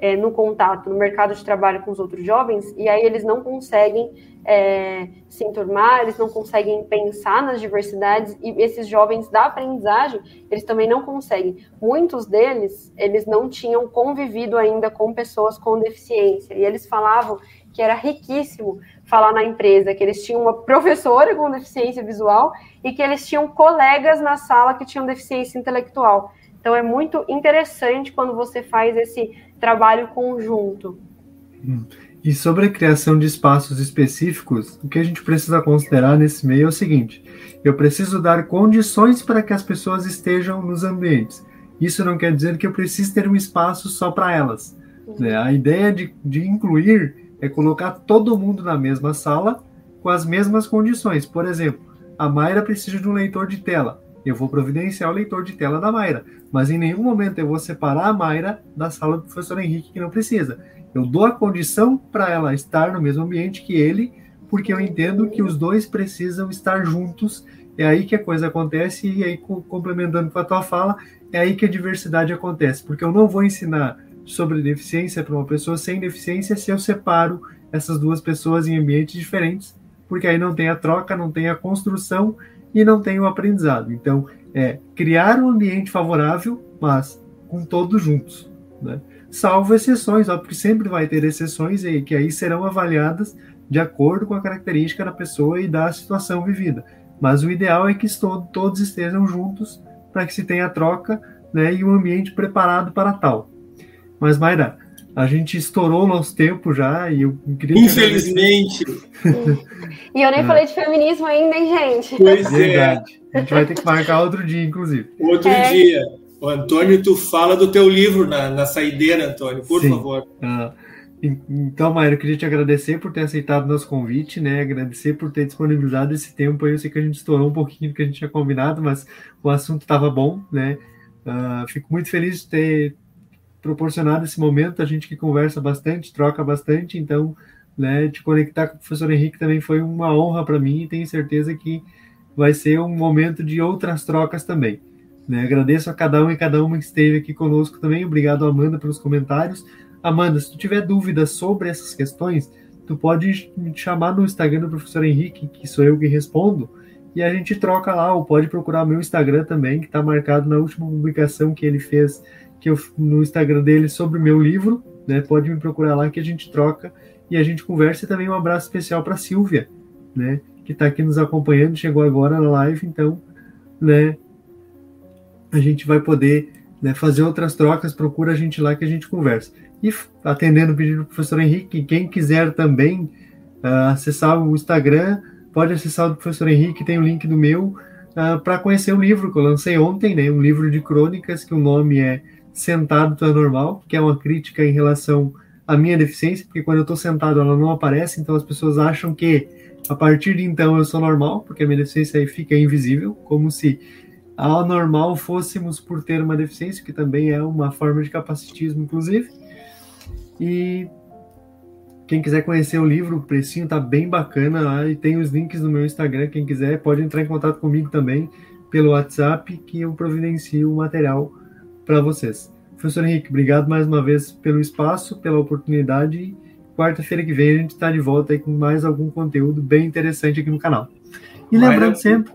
é, no contato, no mercado de trabalho com os outros jovens, e aí eles não conseguem é, se enturmar, eles não conseguem pensar nas diversidades, e esses jovens da aprendizagem, eles também não conseguem. Muitos deles, eles não tinham convivido ainda com pessoas com deficiência, e eles falavam que era riquíssimo falar na empresa que eles tinham uma professora com deficiência visual e que eles tinham colegas na sala que tinham deficiência intelectual. Então é muito interessante quando você faz esse trabalho conjunto. E sobre a criação de espaços específicos, o que a gente precisa considerar nesse meio é o seguinte: eu preciso dar condições para que as pessoas estejam nos ambientes. Isso não quer dizer que eu preciso ter um espaço só para elas. Né? A ideia de, de incluir é colocar todo mundo na mesma sala com as mesmas condições. Por exemplo, a Mayra precisa de um leitor de tela eu vou providenciar o leitor de tela da Mayra. Mas em nenhum momento eu vou separar a Mayra da sala do professor Henrique, que não precisa. Eu dou a condição para ela estar no mesmo ambiente que ele, porque eu entendo que os dois precisam estar juntos. É aí que a coisa acontece, e aí, complementando com a tua fala, é aí que a diversidade acontece. Porque eu não vou ensinar sobre deficiência para uma pessoa sem deficiência se eu separo essas duas pessoas em ambientes diferentes, porque aí não tem a troca, não tem a construção e não tem o aprendizado. Então, é criar um ambiente favorável, mas com todos juntos, né? Salvo exceções, ó, porque sempre vai ter exceções e que aí serão avaliadas de acordo com a característica da pessoa e da situação vivida. Mas o ideal é que todos estejam juntos para que se tenha troca né, e um ambiente preparado para tal. Mas, Mayra, a gente estourou o nosso tempo já e eu queria. Infelizmente. e eu nem é. falei de feminismo ainda, hein, gente? Pois é. Verdade. A gente vai ter que marcar outro dia, inclusive. Outro é. dia. O Antônio, tu fala do teu livro na, na saideira, Antônio, por Sim. favor. Ah, então, Maíra, eu queria te agradecer por ter aceitado o nosso convite, né? Agradecer por ter disponibilizado esse tempo aí. Eu sei que a gente estourou um pouquinho do que a gente tinha combinado, mas o assunto estava bom, né? Uh, fico muito feliz de ter proporcionado esse momento, a gente que conversa bastante, troca bastante, então, né, te conectar com o professor Henrique também foi uma honra para mim e tenho certeza que vai ser um momento de outras trocas também. Né? Agradeço a cada um e cada uma que esteve aqui conosco também. Obrigado, Amanda, pelos comentários. Amanda, se tu tiver dúvidas sobre essas questões, tu pode me chamar no Instagram do professor Henrique, que sou eu que respondo, e a gente troca lá, ou pode procurar meu Instagram também, que está marcado na última publicação que ele fez que eu, no Instagram dele sobre o meu livro, né? Pode me procurar lá que a gente troca e a gente conversa. E também um abraço especial para Silvia, né? Que está aqui nos acompanhando, chegou agora na live, então, né? A gente vai poder né, fazer outras trocas, procura a gente lá que a gente conversa. E atendendo o pedido do professor Henrique, quem quiser também uh, acessar o Instagram, pode acessar o do professor Henrique, tem o link do meu, uh, ah, para conhecer o livro que eu lancei ontem, né? Um livro de crônicas, que o nome é sentado é normal, que é uma crítica em relação à minha deficiência, porque quando eu estou sentado ela não aparece, então as pessoas acham que a partir de então eu sou normal, porque a minha deficiência aí fica invisível, como se anormal fôssemos por ter uma deficiência, que também é uma forma de capacitismo, inclusive. E quem quiser conhecer o livro, o precinho tá bem bacana lá e tem os links no meu Instagram. Quem quiser pode entrar em contato comigo também pelo WhatsApp, que eu providencio o material para vocês. Professor Henrique, obrigado mais uma vez pelo espaço, pela oportunidade. Quarta-feira que vem a gente está de volta com mais algum conteúdo bem interessante aqui no canal. E Mayra, lembrando sempre.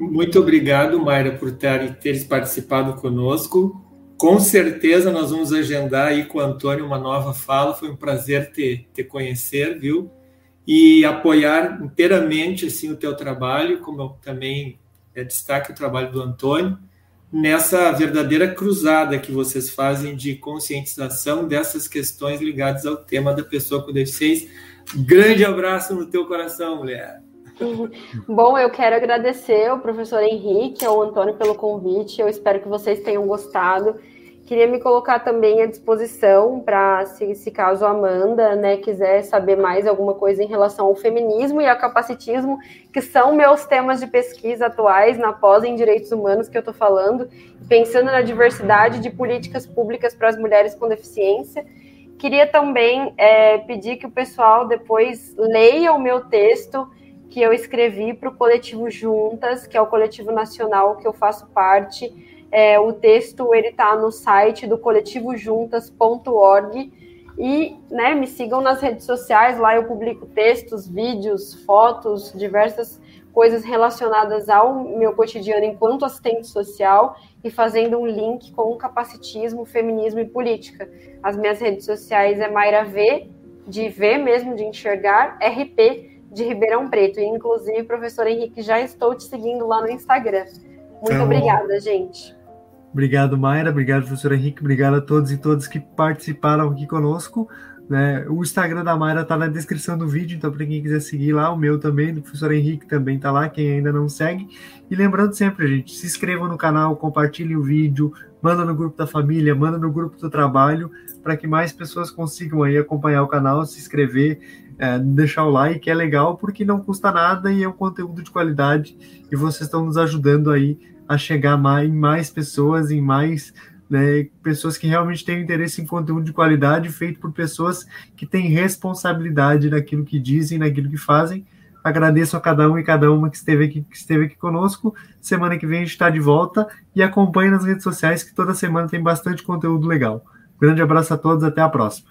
Muito obrigado, Mayra, por ter, teres participado conosco. com certeza nós vamos agendar aí com o Antônio uma nova fala. Foi um prazer te, te conhecer, viu? E apoiar inteiramente assim o teu trabalho, como eu também é, destaque o trabalho do Antônio, nessa verdadeira cruzada que vocês fazem de conscientização dessas questões ligadas ao tema da pessoa com deficiência. Grande abraço no teu coração, mulher. Bom, eu quero agradecer ao professor Henrique, ao Antônio pelo convite. Eu espero que vocês tenham gostado. Queria me colocar também à disposição para, se, se, caso a Amanda né, quiser saber mais alguma coisa em relação ao feminismo e ao capacitismo, que são meus temas de pesquisa atuais na pós em direitos humanos que eu estou falando, pensando na diversidade de políticas públicas para as mulheres com deficiência. Queria também é, pedir que o pessoal depois leia o meu texto que eu escrevi para o coletivo Juntas, que é o coletivo nacional que eu faço parte. É, o texto ele está no site do coletivojuntas.org e né, me sigam nas redes sociais, lá eu publico textos, vídeos, fotos, diversas coisas relacionadas ao meu cotidiano enquanto assistente social e fazendo um link com o capacitismo, feminismo e política. As minhas redes sociais é Mayra V, de ver mesmo, de enxergar, RP de Ribeirão Preto. E, inclusive, professor Henrique, já estou te seguindo lá no Instagram. Muito então, obrigada, gente. Obrigado, Mayra. Obrigado, professor Henrique. Obrigado a todos e todas que participaram aqui conosco. Né? O Instagram da Mayra está na descrição do vídeo, então para quem quiser seguir lá, o meu também, do professor Henrique também está lá, quem ainda não segue. E lembrando sempre, gente, se inscreva no canal, compartilhe o vídeo, manda no grupo da família, manda no grupo do trabalho, para que mais pessoas consigam aí acompanhar o canal, se inscrever é, deixar o like, é legal porque não custa nada e é um conteúdo de qualidade e vocês estão nos ajudando aí a chegar mais, em mais pessoas, em mais né, pessoas que realmente têm interesse em conteúdo de qualidade feito por pessoas que têm responsabilidade naquilo que dizem, naquilo que fazem. Agradeço a cada um e cada uma que esteve aqui, que esteve aqui conosco. Semana que vem a gente está de volta e acompanhe nas redes sociais que toda semana tem bastante conteúdo legal. Grande abraço a todos, até a próxima.